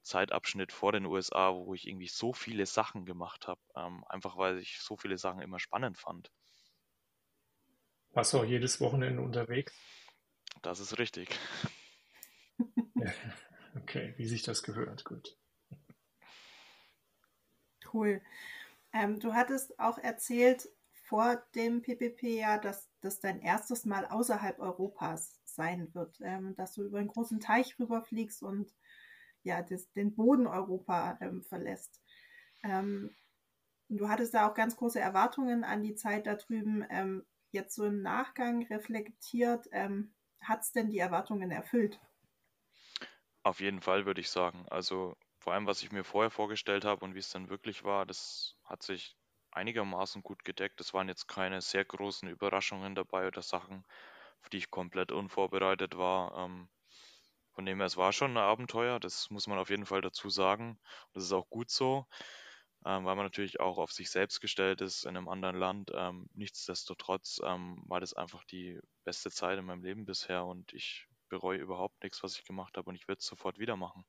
Zeitabschnitt vor den USA, wo ich irgendwie so viele Sachen gemacht habe, ähm, einfach weil ich so viele Sachen immer spannend fand. Warst du auch jedes Wochenende unterwegs? Das ist richtig. okay, wie sich das gehört, gut. Cool. Ähm, du hattest auch erzählt, vor dem PPP ja, dass das dein erstes Mal außerhalb Europas sein wird, ähm, dass du über einen großen Teich rüberfliegst und ja, das, den Boden Europa ähm, verlässt. Ähm, du hattest da auch ganz große Erwartungen an die Zeit da drüben. Ähm, jetzt so im Nachgang reflektiert, ähm, hat es denn die Erwartungen erfüllt? Auf jeden Fall würde ich sagen. Also vor allem, was ich mir vorher vorgestellt habe und wie es dann wirklich war, das hat sich einigermaßen gut gedeckt. Es waren jetzt keine sehr großen Überraschungen dabei oder Sachen, auf die ich komplett unvorbereitet war. Ähm, von dem her, es war schon ein Abenteuer, das muss man auf jeden Fall dazu sagen. Das ist auch gut so, ähm, weil man natürlich auch auf sich selbst gestellt ist in einem anderen Land. Ähm, nichtsdestotrotz ähm, war das einfach die beste Zeit in meinem Leben bisher und ich bereue überhaupt nichts, was ich gemacht habe und ich würde es sofort wieder machen.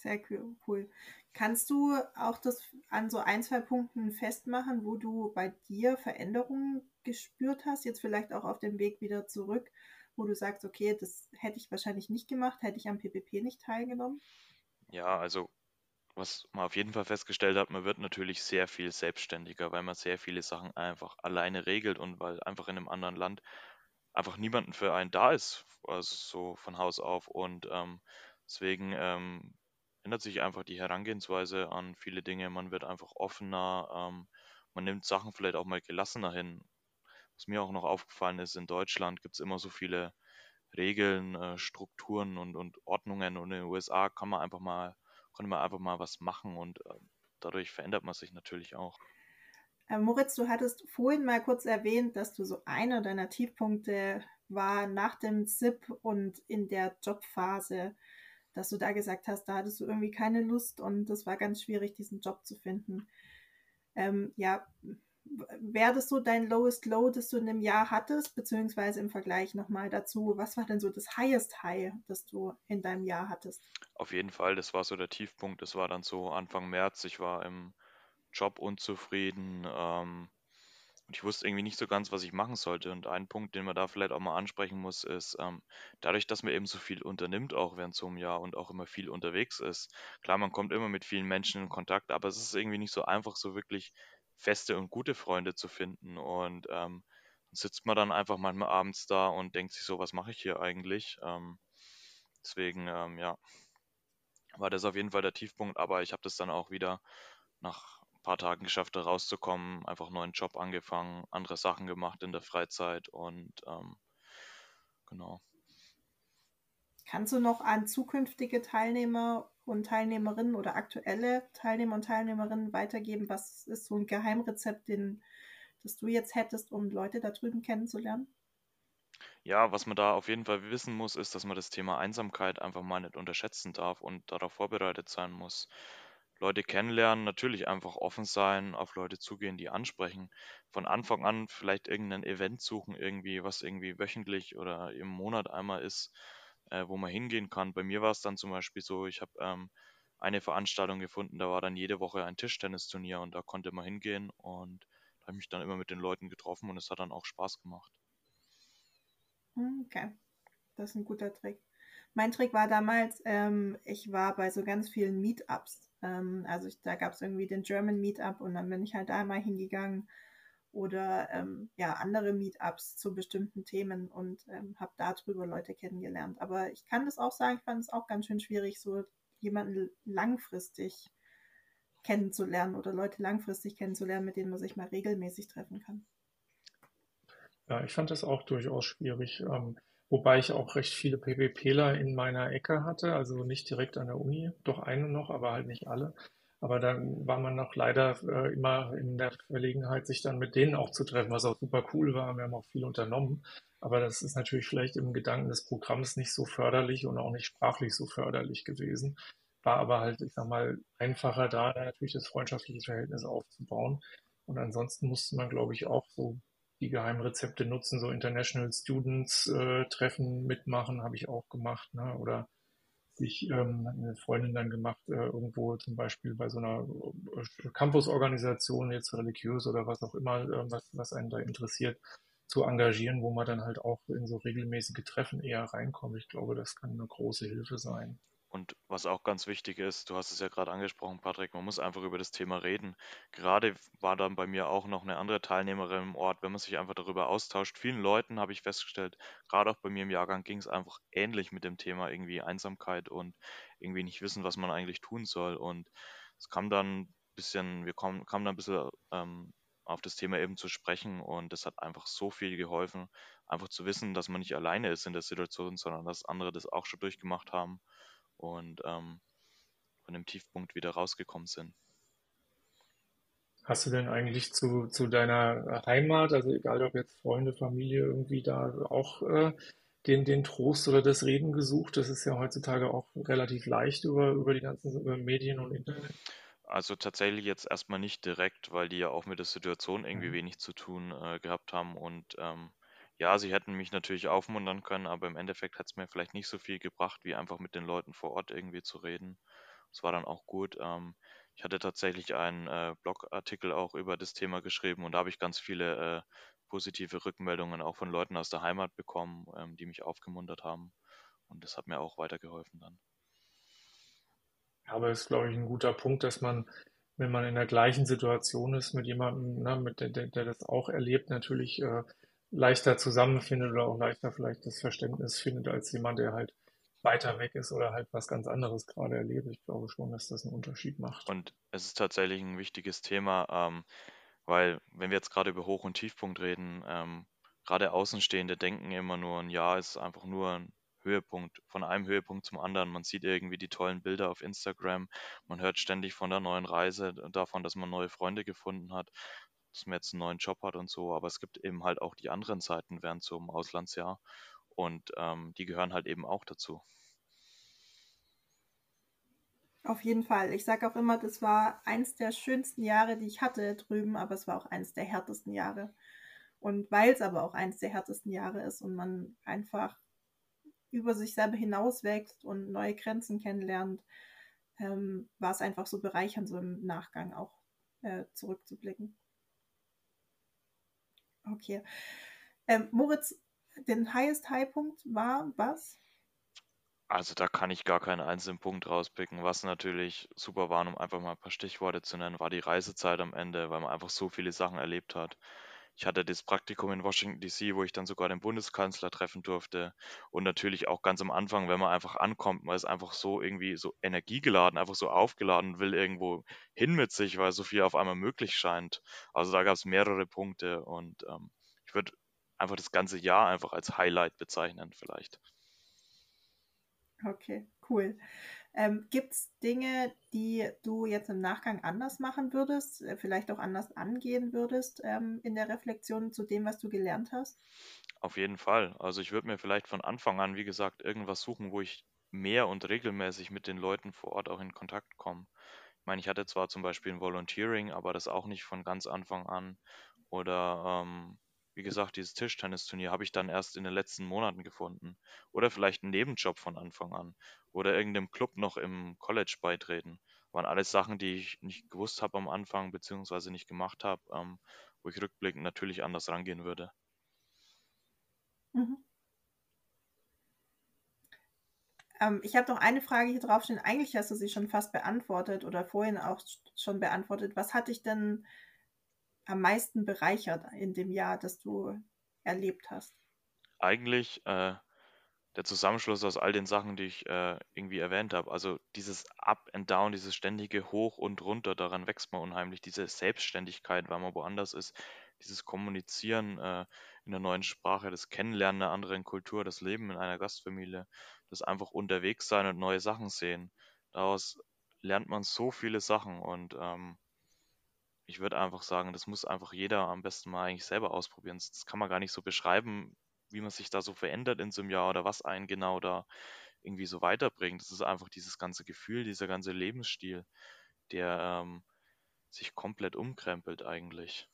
Sehr cool. Kannst du auch das an so ein, zwei Punkten festmachen, wo du bei dir Veränderungen gespürt hast, jetzt vielleicht auch auf dem Weg wieder zurück, wo du sagst, okay, das hätte ich wahrscheinlich nicht gemacht, hätte ich am PPP nicht teilgenommen? Ja, also was man auf jeden Fall festgestellt hat, man wird natürlich sehr viel selbstständiger, weil man sehr viele Sachen einfach alleine regelt und weil einfach in einem anderen Land einfach niemanden für einen da ist, also so von Haus auf. Und ähm, deswegen ähm, ändert sich einfach die Herangehensweise an viele Dinge. Man wird einfach offener, ähm, man nimmt Sachen vielleicht auch mal gelassener hin. Was mir auch noch aufgefallen ist, in Deutschland gibt es immer so viele Regeln, äh, Strukturen und, und Ordnungen und in den USA kann man einfach mal, kann man einfach mal was machen und äh, dadurch verändert man sich natürlich auch. Äh, Moritz, du hattest vorhin mal kurz erwähnt, dass du so einer deiner Tiefpunkte war nach dem ZIP und in der Jobphase dass du da gesagt hast, da hattest du irgendwie keine Lust und das war ganz schwierig, diesen Job zu finden. Ähm, ja, wäre das so dein lowest low, das du in einem Jahr hattest, beziehungsweise im Vergleich nochmal dazu, was war denn so das highest high, das du in deinem Jahr hattest? Auf jeden Fall, das war so der Tiefpunkt. Das war dann so Anfang März. Ich war im Job unzufrieden. Ähm, und ich wusste irgendwie nicht so ganz, was ich machen sollte. Und ein Punkt, den man da vielleicht auch mal ansprechen muss, ist, ähm, dadurch, dass man eben so viel unternimmt, auch während so einem Jahr und auch immer viel unterwegs ist. Klar, man kommt immer mit vielen Menschen in Kontakt, aber es ist irgendwie nicht so einfach, so wirklich feste und gute Freunde zu finden. Und ähm, sitzt man dann einfach manchmal abends da und denkt sich so, was mache ich hier eigentlich? Ähm, deswegen, ähm, ja, war das auf jeden Fall der Tiefpunkt, aber ich habe das dann auch wieder nach paar Tagen geschafft, da rauszukommen, einfach einen neuen Job angefangen, andere Sachen gemacht in der Freizeit und ähm, genau. Kannst du noch an zukünftige Teilnehmer und Teilnehmerinnen oder aktuelle Teilnehmer und Teilnehmerinnen weitergeben? Was ist so ein Geheimrezept, den, das du jetzt hättest, um Leute da drüben kennenzulernen? Ja, was man da auf jeden Fall wissen muss, ist, dass man das Thema Einsamkeit einfach mal nicht unterschätzen darf und darauf vorbereitet sein muss. Leute kennenlernen, natürlich einfach offen sein, auf Leute zugehen, die ansprechen. Von Anfang an vielleicht irgendein Event suchen, irgendwie, was irgendwie wöchentlich oder im Monat einmal ist, äh, wo man hingehen kann. Bei mir war es dann zum Beispiel so, ich habe ähm, eine Veranstaltung gefunden, da war dann jede Woche ein Tischtennisturnier und da konnte man hingehen und da habe ich mich dann immer mit den Leuten getroffen und es hat dann auch Spaß gemacht. Hm, okay, das ist ein guter Trick. Mein Trick war damals, ähm, ich war bei so ganz vielen Meetups. Ähm, also ich, da gab es irgendwie den German Meetup und dann bin ich halt da mal hingegangen oder ähm, ja andere Meetups zu bestimmten Themen und ähm, habe darüber Leute kennengelernt. Aber ich kann das auch sagen, ich fand es auch ganz schön schwierig, so jemanden langfristig kennenzulernen oder Leute langfristig kennenzulernen, mit denen man sich mal regelmäßig treffen kann. Ja, ich fand das auch durchaus schwierig, ähm, wobei ich auch recht viele PWPler in meiner Ecke hatte, also nicht direkt an der Uni, doch eine noch, aber halt nicht alle. Aber dann war man noch leider äh, immer in der Verlegenheit, sich dann mit denen auch zu treffen, was auch super cool war. Wir haben auch viel unternommen. Aber das ist natürlich vielleicht im Gedanken des Programms nicht so förderlich und auch nicht sprachlich so förderlich gewesen. War aber halt, ich sag mal, einfacher da natürlich das freundschaftliche Verhältnis aufzubauen. Und ansonsten musste man, glaube ich, auch so die Geheimrezepte nutzen, so International Students äh, Treffen mitmachen, habe ich auch gemacht, ne? Oder sich ähm, eine Freundin dann gemacht, äh, irgendwo zum Beispiel bei so einer äh, Campusorganisation, jetzt religiös oder was auch immer, äh, was, was einen da interessiert, zu engagieren, wo man dann halt auch in so regelmäßige Treffen eher reinkommt. Ich glaube, das kann eine große Hilfe sein. Und was auch ganz wichtig ist, du hast es ja gerade angesprochen, Patrick, man muss einfach über das Thema reden. Gerade war dann bei mir auch noch eine andere Teilnehmerin im Ort, wenn man sich einfach darüber austauscht. Vielen Leuten habe ich festgestellt, gerade auch bei mir im Jahrgang ging es einfach ähnlich mit dem Thema irgendwie Einsamkeit und irgendwie nicht wissen, was man eigentlich tun soll. Und es kam dann ein bisschen, wir kamen, kamen dann ein bisschen ähm, auf das Thema eben zu sprechen und das hat einfach so viel geholfen, einfach zu wissen, dass man nicht alleine ist in der Situation, sondern dass andere das auch schon durchgemacht haben und ähm, von dem Tiefpunkt wieder rausgekommen sind. Hast du denn eigentlich zu, zu deiner Heimat, also egal ob jetzt Freunde, Familie, irgendwie da auch äh, den, den Trost oder das Reden gesucht? Das ist ja heutzutage auch relativ leicht über, über die ganzen über Medien und Internet. Also tatsächlich jetzt erstmal nicht direkt, weil die ja auch mit der Situation irgendwie mhm. wenig zu tun äh, gehabt haben und ähm, ja, sie hätten mich natürlich aufmuntern können, aber im Endeffekt hat es mir vielleicht nicht so viel gebracht, wie einfach mit den Leuten vor Ort irgendwie zu reden. Das war dann auch gut. Ähm, ich hatte tatsächlich einen äh, Blogartikel auch über das Thema geschrieben und da habe ich ganz viele äh, positive Rückmeldungen auch von Leuten aus der Heimat bekommen, ähm, die mich aufgemuntert haben. Und das hat mir auch weitergeholfen dann. Aber es ist, glaube ich, ein guter Punkt, dass man, wenn man in der gleichen Situation ist mit jemandem, ne, mit der, der, der das auch erlebt, natürlich äh, leichter zusammenfindet oder auch leichter vielleicht das Verständnis findet als jemand, der halt weiter weg ist oder halt was ganz anderes gerade erlebt. Ich glaube schon, dass das einen Unterschied macht. Und es ist tatsächlich ein wichtiges Thema, ähm, weil wenn wir jetzt gerade über Hoch- und Tiefpunkt reden, ähm, gerade Außenstehende denken immer nur, ein Jahr ist einfach nur ein Höhepunkt, von einem Höhepunkt zum anderen. Man sieht irgendwie die tollen Bilder auf Instagram, man hört ständig von der neuen Reise, davon, dass man neue Freunde gefunden hat dass man jetzt einen neuen Job hat und so, aber es gibt eben halt auch die anderen Seiten während so einem Auslandsjahr und ähm, die gehören halt eben auch dazu. Auf jeden Fall. Ich sage auch immer, das war eins der schönsten Jahre, die ich hatte drüben, aber es war auch eins der härtesten Jahre. Und weil es aber auch eins der härtesten Jahre ist und man einfach über sich selber hinauswächst und neue Grenzen kennenlernt, ähm, war es einfach so bereichernd, so im Nachgang auch äh, zurückzublicken. Okay. Ähm, Moritz, den highest Highpunkt war was? Also da kann ich gar keinen einzelnen Punkt rauspicken. Was natürlich super war, um einfach mal ein paar Stichworte zu nennen, war die Reisezeit am Ende, weil man einfach so viele Sachen erlebt hat. Ich hatte das Praktikum in Washington DC, wo ich dann sogar den Bundeskanzler treffen durfte. Und natürlich auch ganz am Anfang, wenn man einfach ankommt, man ist einfach so irgendwie so energiegeladen, einfach so aufgeladen will irgendwo hin mit sich, weil so viel auf einmal möglich scheint. Also da gab es mehrere Punkte und ähm, ich würde einfach das ganze Jahr einfach als Highlight bezeichnen vielleicht. Okay, cool. Ähm, Gibt es Dinge, die du jetzt im Nachgang anders machen würdest, äh, vielleicht auch anders angehen würdest ähm, in der Reflexion zu dem, was du gelernt hast? Auf jeden Fall. Also ich würde mir vielleicht von Anfang an, wie gesagt, irgendwas suchen, wo ich mehr und regelmäßig mit den Leuten vor Ort auch in Kontakt komme. Ich meine, ich hatte zwar zum Beispiel ein Volunteering, aber das auch nicht von ganz Anfang an. Oder ähm, wie gesagt, dieses Tischtennisturnier habe ich dann erst in den letzten Monaten gefunden. Oder vielleicht einen Nebenjob von Anfang an. Oder irgendeinem Club noch im College beitreten. Waren alles Sachen, die ich nicht gewusst habe am Anfang, beziehungsweise nicht gemacht habe, ähm, wo ich rückblickend natürlich anders rangehen würde. Mhm. Ähm, ich habe noch eine Frage hier draufstehen. Eigentlich hast du sie schon fast beantwortet oder vorhin auch schon beantwortet. Was hat dich denn am meisten bereichert in dem Jahr, das du erlebt hast? Eigentlich äh, der Zusammenschluss aus all den Sachen, die ich äh, irgendwie erwähnt habe. Also dieses Up and Down, dieses ständige Hoch und Runter, daran wächst man unheimlich. Diese Selbstständigkeit, weil man woanders ist, dieses Kommunizieren äh, in einer neuen Sprache, das Kennenlernen einer anderen Kultur, das Leben in einer Gastfamilie, das einfach unterwegs sein und neue Sachen sehen. Daraus lernt man so viele Sachen und ähm, ich würde einfach sagen, das muss einfach jeder am besten mal eigentlich selber ausprobieren. Das kann man gar nicht so beschreiben, wie man sich da so verändert in so einem Jahr oder was einen genau da irgendwie so weiterbringt. Das ist einfach dieses ganze Gefühl, dieser ganze Lebensstil, der ähm, sich komplett umkrempelt eigentlich.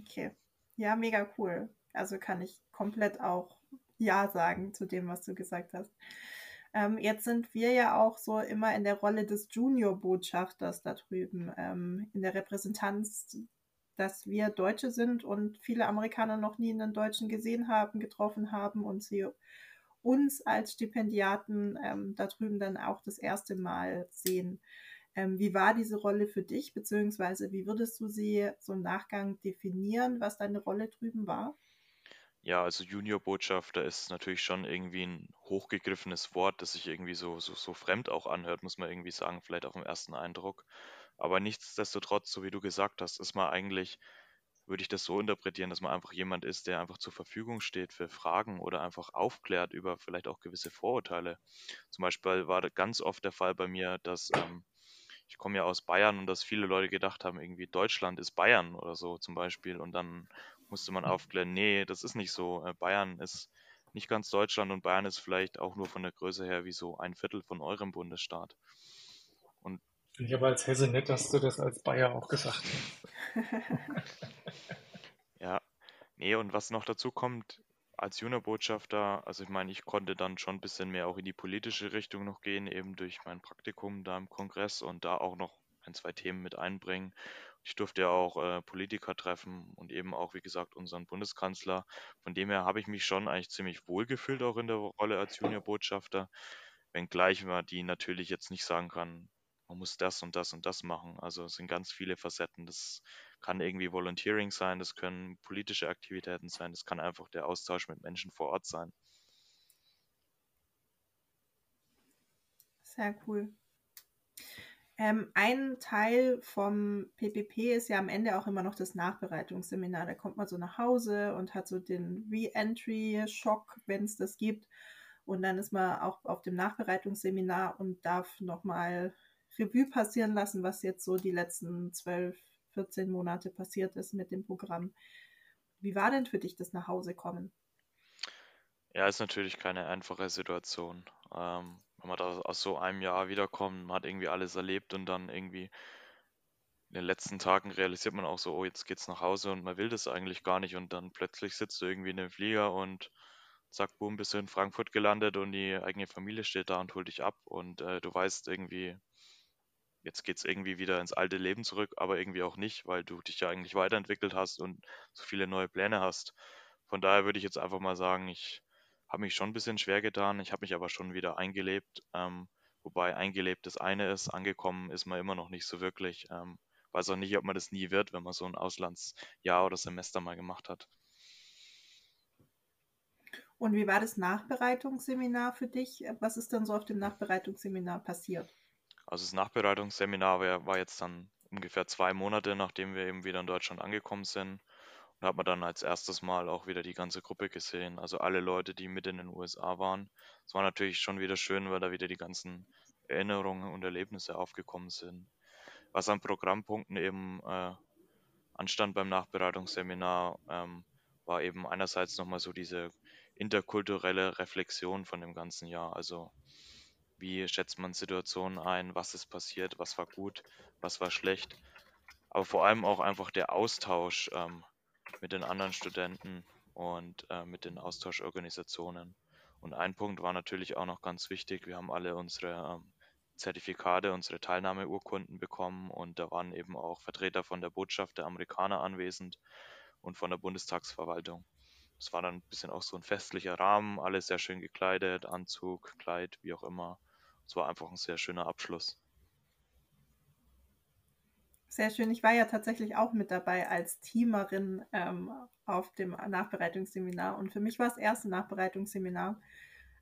Okay. Ja, mega cool. Also kann ich komplett auch Ja sagen zu dem, was du gesagt hast. Ähm, jetzt sind wir ja auch so immer in der Rolle des Junior-Botschafters da drüben, ähm, in der Repräsentanz, dass wir Deutsche sind und viele Amerikaner noch nie einen Deutschen gesehen haben, getroffen haben und sie uns als Stipendiaten ähm, da drüben dann auch das erste Mal sehen. Ähm, wie war diese Rolle für dich, beziehungsweise wie würdest du sie so im Nachgang definieren, was deine Rolle drüben war? Ja, also Juniorbotschafter ist natürlich schon irgendwie ein hochgegriffenes Wort, das sich irgendwie so, so, so fremd auch anhört, muss man irgendwie sagen, vielleicht auf den ersten Eindruck. Aber nichtsdestotrotz, so wie du gesagt hast, ist man eigentlich, würde ich das so interpretieren, dass man einfach jemand ist, der einfach zur Verfügung steht für Fragen oder einfach aufklärt über vielleicht auch gewisse Vorurteile. Zum Beispiel war ganz oft der Fall bei mir, dass ähm, ich komme ja aus Bayern und dass viele Leute gedacht haben, irgendwie Deutschland ist Bayern oder so zum Beispiel. Und dann musste man aufklären, nee, das ist nicht so. Äh, Bayern ist nicht ganz Deutschland und Bayern ist vielleicht auch nur von der Größe her wie so ein Viertel von eurem Bundesstaat. Und Finde ich aber als Hesse nett, dass du das als Bayer auch gesagt hast. ja, nee, und was noch dazu kommt, als Juniorbotschafter, also ich meine, ich konnte dann schon ein bisschen mehr auch in die politische Richtung noch gehen, eben durch mein Praktikum da im Kongress und da auch noch ein, zwei Themen mit einbringen. Ich durfte ja auch äh, Politiker treffen und eben auch, wie gesagt, unseren Bundeskanzler. Von dem her habe ich mich schon eigentlich ziemlich wohl gefühlt, auch in der Rolle als Juniorbotschafter. Wenngleich man die natürlich jetzt nicht sagen kann, man muss das und das und das machen. Also es sind ganz viele Facetten. Das kann irgendwie Volunteering sein, das können politische Aktivitäten sein, das kann einfach der Austausch mit Menschen vor Ort sein. Sehr cool. Ähm, ein Teil vom PPP ist ja am Ende auch immer noch das Nachbereitungsseminar. Da kommt man so nach Hause und hat so den Re-Entry-Schock, wenn es das gibt. Und dann ist man auch auf dem Nachbereitungsseminar und darf nochmal Revue passieren lassen, was jetzt so die letzten 12, 14 Monate passiert ist mit dem Programm. Wie war denn für dich das nach Hause kommen? Ja, ist natürlich keine einfache Situation. Ähm, wenn man da aus so einem Jahr wiederkommt, man hat irgendwie alles erlebt und dann irgendwie in den letzten Tagen realisiert man auch so, oh, jetzt geht's nach Hause und man will das eigentlich gar nicht und dann plötzlich sitzt du irgendwie in dem Flieger und zack, boom, bist du in Frankfurt gelandet und die eigene Familie steht da und holt dich ab und äh, du weißt irgendwie, jetzt geht's irgendwie wieder ins alte Leben zurück, aber irgendwie auch nicht, weil du dich ja eigentlich weiterentwickelt hast und so viele neue Pläne hast. Von daher würde ich jetzt einfach mal sagen, ich habe mich schon ein bisschen schwer getan. Ich habe mich aber schon wieder eingelebt. Ähm, wobei eingelebt das eine ist, angekommen ist man immer noch nicht so wirklich. Ähm, weiß auch nicht, ob man das nie wird, wenn man so ein Auslandsjahr oder Semester mal gemacht hat. Und wie war das Nachbereitungsseminar für dich? Was ist dann so auf dem Nachbereitungsseminar passiert? Also das Nachbereitungsseminar war, war jetzt dann ungefähr zwei Monate, nachdem wir eben wieder in Deutschland angekommen sind. Und hat man dann als erstes Mal auch wieder die ganze Gruppe gesehen. Also alle Leute, die mit in den USA waren. Es war natürlich schon wieder schön, weil da wieder die ganzen Erinnerungen und Erlebnisse aufgekommen sind. Was an Programmpunkten eben äh, anstand beim Nachbereitungsseminar, ähm, war eben einerseits nochmal so diese interkulturelle Reflexion von dem ganzen Jahr. Also wie schätzt man Situationen ein, was ist passiert, was war gut, was war schlecht. Aber vor allem auch einfach der Austausch ähm, mit den anderen Studenten und äh, mit den Austauschorganisationen. Und ein Punkt war natürlich auch noch ganz wichtig. Wir haben alle unsere ähm, Zertifikate, unsere Teilnahmeurkunden bekommen und da waren eben auch Vertreter von der Botschaft der Amerikaner anwesend und von der Bundestagsverwaltung. Es war dann ein bisschen auch so ein festlicher Rahmen, alles sehr schön gekleidet, Anzug, Kleid, wie auch immer. Es war einfach ein sehr schöner Abschluss. Sehr schön. Ich war ja tatsächlich auch mit dabei als Teamerin ähm, auf dem Nachbereitungsseminar. Und für mich war es erste Nachbereitungsseminar.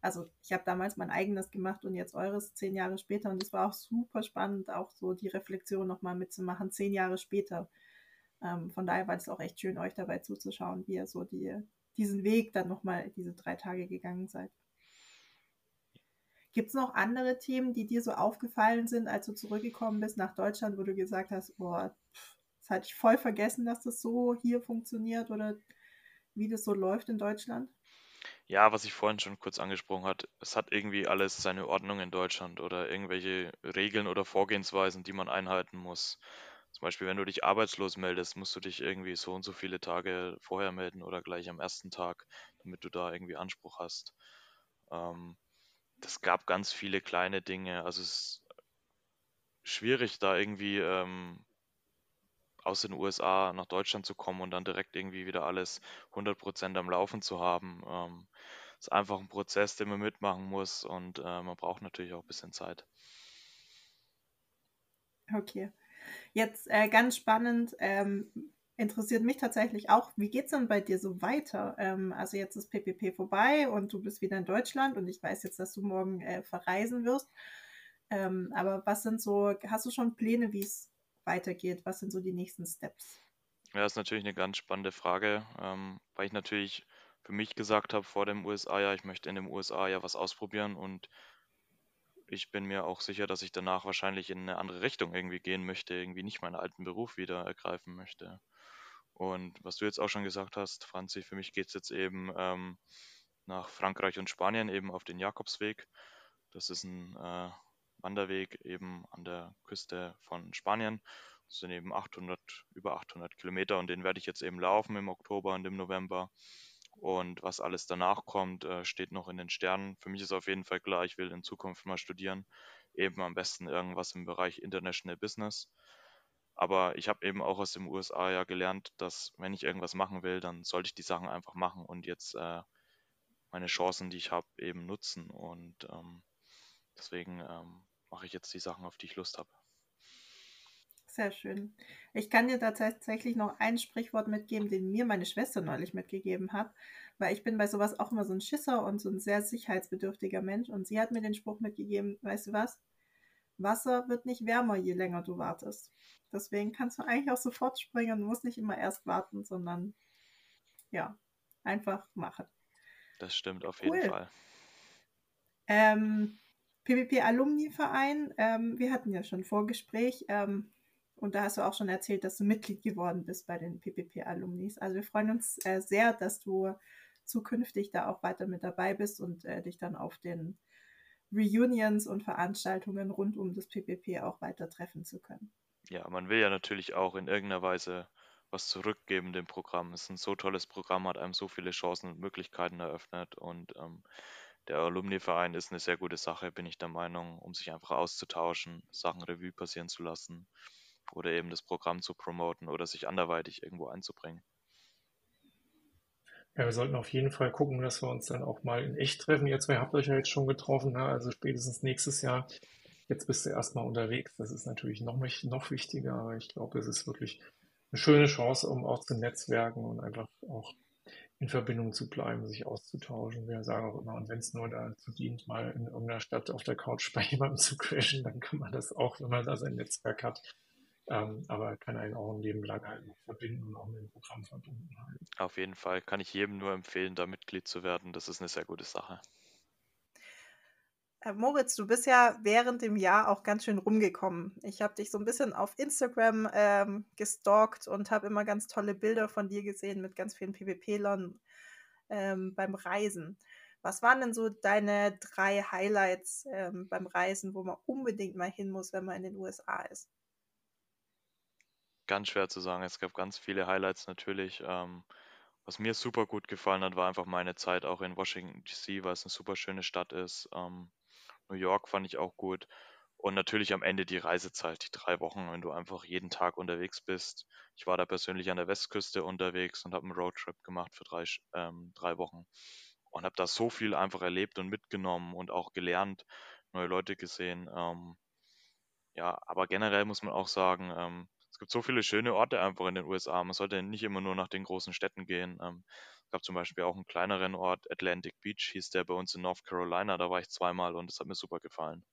Also ich habe damals mein eigenes gemacht und jetzt eures zehn Jahre später. Und es war auch super spannend, auch so die Reflexion nochmal mitzumachen, zehn Jahre später. Ähm, von daher war es auch echt schön, euch dabei zuzuschauen, wie ihr so die, diesen Weg dann nochmal diese drei Tage gegangen seid. Gibt es noch andere Themen, die dir so aufgefallen sind, als du zurückgekommen bist nach Deutschland, wo du gesagt hast, boah, das hatte ich voll vergessen, dass das so hier funktioniert oder wie das so läuft in Deutschland? Ja, was ich vorhin schon kurz angesprochen hat, es hat irgendwie alles seine Ordnung in Deutschland oder irgendwelche Regeln oder Vorgehensweisen, die man einhalten muss. Zum Beispiel, wenn du dich arbeitslos meldest, musst du dich irgendwie so und so viele Tage vorher melden oder gleich am ersten Tag, damit du da irgendwie Anspruch hast. Ähm, das gab ganz viele kleine Dinge. Also es ist schwierig, da irgendwie ähm, aus den USA nach Deutschland zu kommen und dann direkt irgendwie wieder alles 100% am Laufen zu haben. Ähm, ist einfach ein Prozess, den man mitmachen muss und äh, man braucht natürlich auch ein bisschen Zeit. Okay. Jetzt äh, ganz spannend, ähm, interessiert mich tatsächlich auch, wie geht es denn bei dir so weiter? Ähm, also jetzt ist PPP vorbei und du bist wieder in Deutschland und ich weiß jetzt, dass du morgen äh, verreisen wirst. Ähm, aber was sind so, hast du schon Pläne, wie es weitergeht? Was sind so die nächsten Steps? Ja, das ist natürlich eine ganz spannende Frage, ähm, weil ich natürlich für mich gesagt habe vor dem USA-Jahr, ich möchte in dem USA ja was ausprobieren und ich bin mir auch sicher, dass ich danach wahrscheinlich in eine andere Richtung irgendwie gehen möchte, irgendwie nicht meinen alten Beruf wieder ergreifen möchte. Und was du jetzt auch schon gesagt hast, Franzi, für mich geht es jetzt eben ähm, nach Frankreich und Spanien eben auf den Jakobsweg. Das ist ein äh, Wanderweg eben an der Küste von Spanien. Das sind eben 800, über 800 Kilometer und den werde ich jetzt eben laufen im Oktober und im November. Und was alles danach kommt, äh, steht noch in den Sternen. Für mich ist auf jeden Fall klar, ich will in Zukunft mal studieren. Eben am besten irgendwas im Bereich International Business. Aber ich habe eben auch aus den USA ja gelernt, dass wenn ich irgendwas machen will, dann sollte ich die Sachen einfach machen und jetzt äh, meine Chancen, die ich habe, eben nutzen. Und ähm, deswegen ähm, mache ich jetzt die Sachen, auf die ich Lust habe. Sehr schön. Ich kann dir da tatsächlich noch ein Sprichwort mitgeben, den mir meine Schwester neulich mitgegeben hat, weil ich bin bei sowas auch immer so ein Schisser und so ein sehr sicherheitsbedürftiger Mensch. Und sie hat mir den Spruch mitgegeben, weißt du was? Wasser wird nicht wärmer, je länger du wartest. Deswegen kannst du eigentlich auch sofort springen. Du musst nicht immer erst warten, sondern ja, einfach machen. Das stimmt auf cool. jeden Fall. Ähm, PPP Alumni Verein, ähm, wir hatten ja schon Vorgespräch ähm, und da hast du auch schon erzählt, dass du Mitglied geworden bist bei den PPP Alumnis. Also wir freuen uns äh, sehr, dass du zukünftig da auch weiter mit dabei bist und äh, dich dann auf den Reunions und Veranstaltungen rund um das PPP auch weiter treffen zu können. Ja, man will ja natürlich auch in irgendeiner Weise was zurückgeben dem Programm. Es ist ein so tolles Programm, hat einem so viele Chancen und Möglichkeiten eröffnet und ähm, der Alumni-Verein ist eine sehr gute Sache, bin ich der Meinung, um sich einfach auszutauschen, Sachen Revue passieren zu lassen oder eben das Programm zu promoten oder sich anderweitig irgendwo einzubringen. Ja, wir sollten auf jeden Fall gucken, dass wir uns dann auch mal in echt treffen. Ihr zwei habt euch ja jetzt schon getroffen, ne? also spätestens nächstes Jahr. Jetzt bist du erstmal unterwegs. Das ist natürlich noch, noch wichtiger, aber ich glaube, es ist wirklich eine schöne Chance, um auch zu netzwerken und einfach auch in Verbindung zu bleiben, sich auszutauschen. Wir sagen auch immer, und wenn es nur dazu dient, mal in irgendeiner Stadt auf der Couch bei jemandem zu crashen, dann kann man das auch, wenn man da sein Netzwerk hat. Ähm, aber kann einen auch ein Leben lang halt verbinden und auch mit dem Programm verbunden halten. Auf jeden Fall kann ich jedem nur empfehlen, da Mitglied zu werden. Das ist eine sehr gute Sache. Äh, Moritz, du bist ja während dem Jahr auch ganz schön rumgekommen. Ich habe dich so ein bisschen auf Instagram ähm, gestalkt und habe immer ganz tolle Bilder von dir gesehen mit ganz vielen PvP-Lern ähm, beim Reisen. Was waren denn so deine drei Highlights ähm, beim Reisen, wo man unbedingt mal hin muss, wenn man in den USA ist? Ganz schwer zu sagen. Es gab ganz viele Highlights natürlich. Ähm, was mir super gut gefallen hat, war einfach meine Zeit auch in Washington DC, weil es eine super schöne Stadt ist. Ähm, New York fand ich auch gut. Und natürlich am Ende die Reisezeit, die drei Wochen, wenn du einfach jeden Tag unterwegs bist. Ich war da persönlich an der Westküste unterwegs und habe einen Roadtrip gemacht für drei, ähm, drei Wochen und habe da so viel einfach erlebt und mitgenommen und auch gelernt, neue Leute gesehen. Ähm, ja, aber generell muss man auch sagen, ähm, es gibt so viele schöne Orte einfach in den USA. Man sollte nicht immer nur nach den großen Städten gehen. Ähm, es gab zum Beispiel auch einen kleineren Ort, Atlantic Beach hieß der bei uns in North Carolina. Da war ich zweimal und das hat mir super gefallen.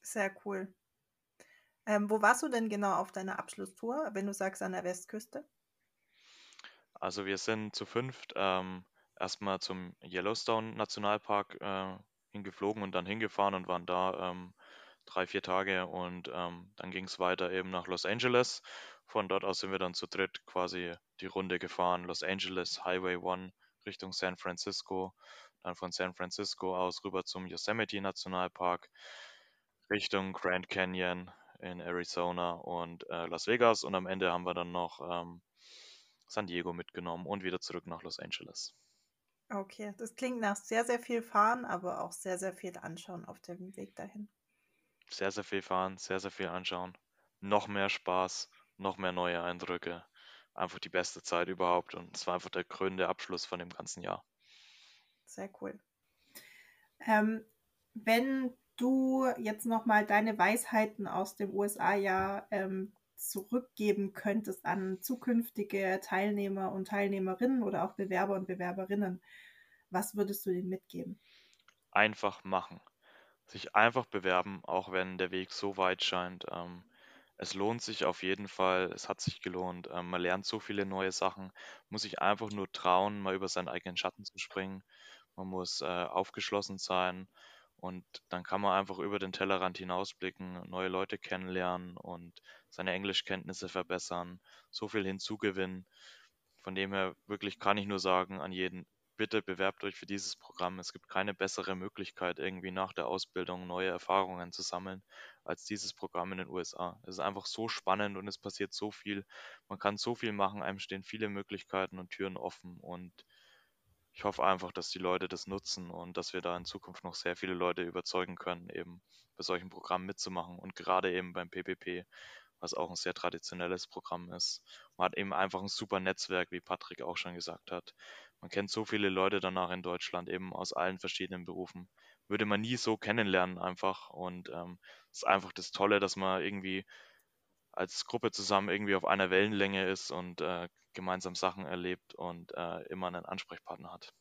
Sehr cool. Ähm, wo warst du denn genau auf deiner Abschlusstour, wenn du sagst an der Westküste? Also wir sind zu fünft ähm, erstmal zum Yellowstone Nationalpark äh, hingeflogen und dann hingefahren und waren da ähm, drei, vier Tage und ähm, dann ging es weiter eben nach Los Angeles von dort aus sind wir dann zu dritt quasi die Runde gefahren. Los Angeles, Highway 1 Richtung San Francisco. Dann von San Francisco aus rüber zum Yosemite Nationalpark, Richtung Grand Canyon in Arizona und äh, Las Vegas. Und am Ende haben wir dann noch ähm, San Diego mitgenommen und wieder zurück nach Los Angeles. Okay, das klingt nach sehr, sehr viel Fahren, aber auch sehr, sehr viel Anschauen auf dem Weg dahin. Sehr, sehr viel fahren, sehr, sehr viel anschauen. Noch mehr Spaß, noch mehr neue Eindrücke. Einfach die beste Zeit überhaupt und es war einfach der krönende Abschluss von dem ganzen Jahr. Sehr cool. Ähm, wenn du jetzt nochmal deine Weisheiten aus dem USA-Jahr ähm, zurückgeben könntest an zukünftige Teilnehmer und Teilnehmerinnen oder auch Bewerber und Bewerberinnen, was würdest du denen mitgeben? Einfach machen. Sich einfach bewerben, auch wenn der Weg so weit scheint. Ähm, es lohnt sich auf jeden Fall, es hat sich gelohnt. Ähm, man lernt so viele neue Sachen, muss sich einfach nur trauen, mal über seinen eigenen Schatten zu springen. Man muss äh, aufgeschlossen sein und dann kann man einfach über den Tellerrand hinausblicken, neue Leute kennenlernen und seine Englischkenntnisse verbessern, so viel hinzugewinnen. Von dem her wirklich kann ich nur sagen an jeden, bitte bewerbt euch für dieses Programm. Es gibt keine bessere Möglichkeit, irgendwie nach der Ausbildung neue Erfahrungen zu sammeln, als dieses Programm in den USA. Es ist einfach so spannend und es passiert so viel. Man kann so viel machen, einem stehen viele Möglichkeiten und Türen offen und ich hoffe einfach, dass die Leute das nutzen und dass wir da in Zukunft noch sehr viele Leute überzeugen können, eben bei solchen Programmen mitzumachen und gerade eben beim PPP, was auch ein sehr traditionelles Programm ist. Man hat eben einfach ein super Netzwerk, wie Patrick auch schon gesagt hat. Man kennt so viele Leute danach in Deutschland, eben aus allen verschiedenen Berufen. Würde man nie so kennenlernen einfach. Und ähm, es ist einfach das Tolle, dass man irgendwie als Gruppe zusammen irgendwie auf einer Wellenlänge ist und äh, gemeinsam Sachen erlebt und äh, immer einen Ansprechpartner hat.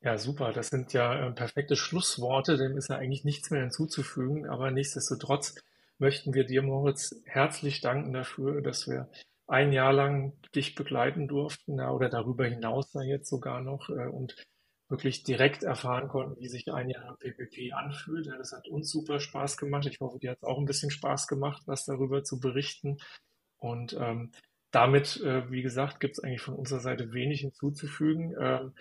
Ja, super. Das sind ja äh, perfekte Schlussworte. Dem ist ja eigentlich nichts mehr hinzuzufügen. Aber nichtsdestotrotz möchten wir dir, Moritz, herzlich danken dafür, dass wir ein Jahr lang dich begleiten durften oder darüber hinaus dann jetzt sogar noch äh, und wirklich direkt erfahren konnten, wie sich ein Jahr PPP anfühlt. Das hat uns super Spaß gemacht. Ich hoffe, dir hat es auch ein bisschen Spaß gemacht, was darüber zu berichten. Und ähm, damit, äh, wie gesagt, gibt es eigentlich von unserer Seite wenig hinzuzufügen. Ähm,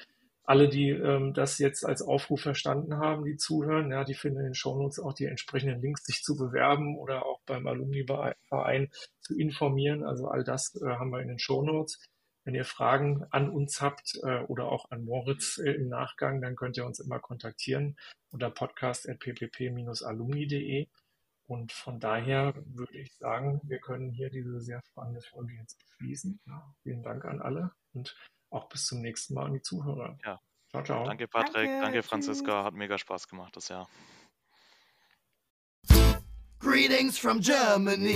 alle, die ähm, das jetzt als Aufruf verstanden haben, die zuhören, ja, die finden in den Shownotes auch die entsprechenden Links, sich zu bewerben oder auch beim Alumni-Verein zu informieren. Also all das äh, haben wir in den Shownotes. Wenn ihr Fragen an uns habt äh, oder auch an Moritz äh, im Nachgang, dann könnt ihr uns immer kontaktieren unter podcast.ppp-alumni.de. Und von daher würde ich sagen, wir können hier diese sehr spannende Folge jetzt beschließen. Ja, vielen Dank an alle und auch bis zum nächsten Mal an die Zuhörer. Ja. Ciao, ciao. Danke, Patrick. Danke, Danke Franziska. Hat mega Spaß gemacht das Jahr. Greetings from Germany.